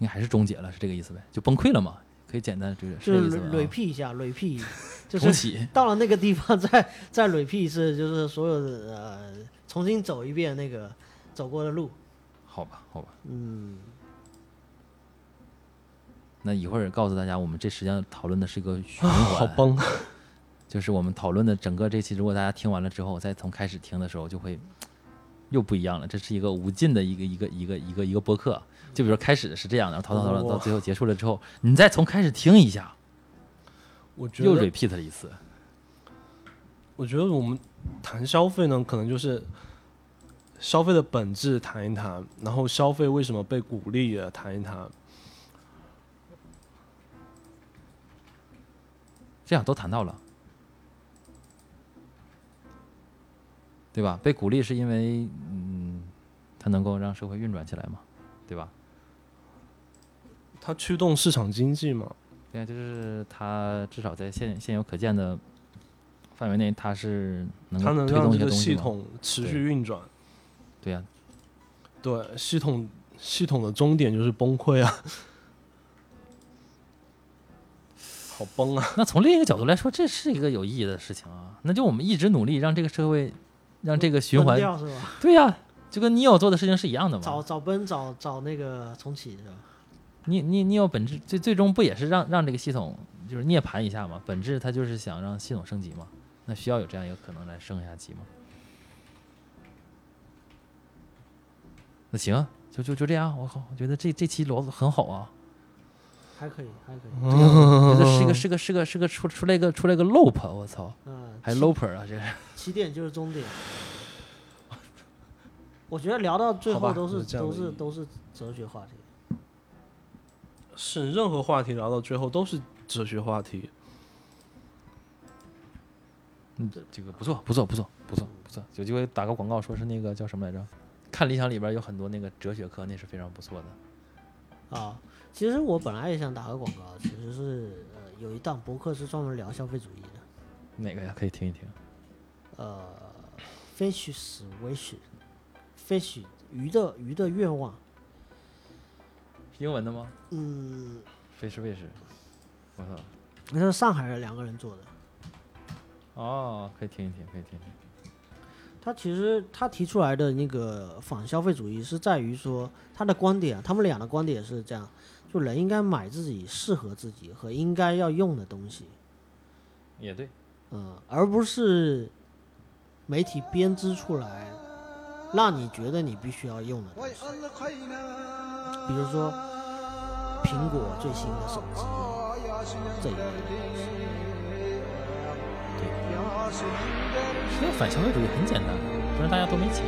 应该还是终结了，是这个意思呗？就崩溃了嘛？可以简单这个是就是这个意思吧？repeat 一下，repeat，就是，到了那个地方 再再 repeat 一次，就是所有的呃重新走一遍那个走过的路。好吧，好吧。嗯，那一会儿告诉大家，我们这实际上讨论的是一个循啊环，好崩。就是我们讨论的整个这期，如果大家听完了之后，再从开始听的时候，就会又不一样了。这是一个无尽的一个一个一个一个一个播客。就比如说开始是这样的，然后讨讨讨讨到最后结束了之后，你再从开始听一下，又我觉得又 repeat 了一次。我觉得我们谈消费呢，可能就是消费的本质谈一谈，然后消费为什么被鼓励也谈一谈。这样都谈到了，对吧？被鼓励是因为，嗯，它能够让社会运转起来嘛，对吧？它驱动市场经济嘛，对啊，就是它至少在现现有可见的范围内，它是能推动一能让这个。系统持续运转。对呀、对，系统系统的终点就是崩溃啊，好崩啊！那从另一个角度来说，这是一个有意义的事情啊。那就我们一直努力让这个社会，让这个循环，掉是吧？对呀、就跟你有做的事情是一样的找嘛。找找奔找找那个重启是吧？你你你有本质，最最终不也是让让这个系统就是涅槃一下嘛？本质它就是想让系统升级嘛。那需要有这样一个可能来升一下级吗？那行啊，就就就这样。我靠，我觉得这这期聊的很好啊。还可以，还可以。我觉得是一个是个是个是个出出来一个出来一个 loop，我操，嗯，还起 loper 啊，这是。起点就是终点。我觉得聊到最后都是都是都是哲学话题。是任何话题聊到最后都是哲学话题。嗯，这个不错，不错，不错，不错，不错。有机会打个广告，说是那个叫什么来着？看理想里边有很多那个哲学课，那是非常不错的。啊，其实我本来也想打个广告，其实是呃有一档博客是专门聊消费主义的，哪个呀？可以听一听。呃，Fish's Wish，Fish 鱼的鱼的愿望，英文的吗？嗯，fish wish，。我操。那是上海的两个人做的。哦，可以听一听，可以听一听。他其实他提出来的那个反消费主义是在于说他的观点啊，他们俩的观点是这样，就人应该买自己适合自己和应该要用的东西，也对。嗯，而不是媒体编织出来让你觉得你必须要用的东西，比如说苹果最新的手机这一类的东西。其实反消费主义很简单，不然大家都没钱。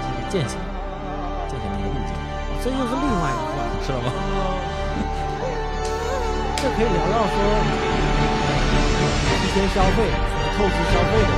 就是践行，践行那个路径，这又是另外一个话题，知道吗？这可以聊到说提前消费和透支消费的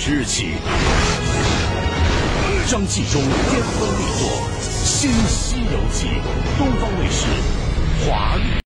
十日起，张纪中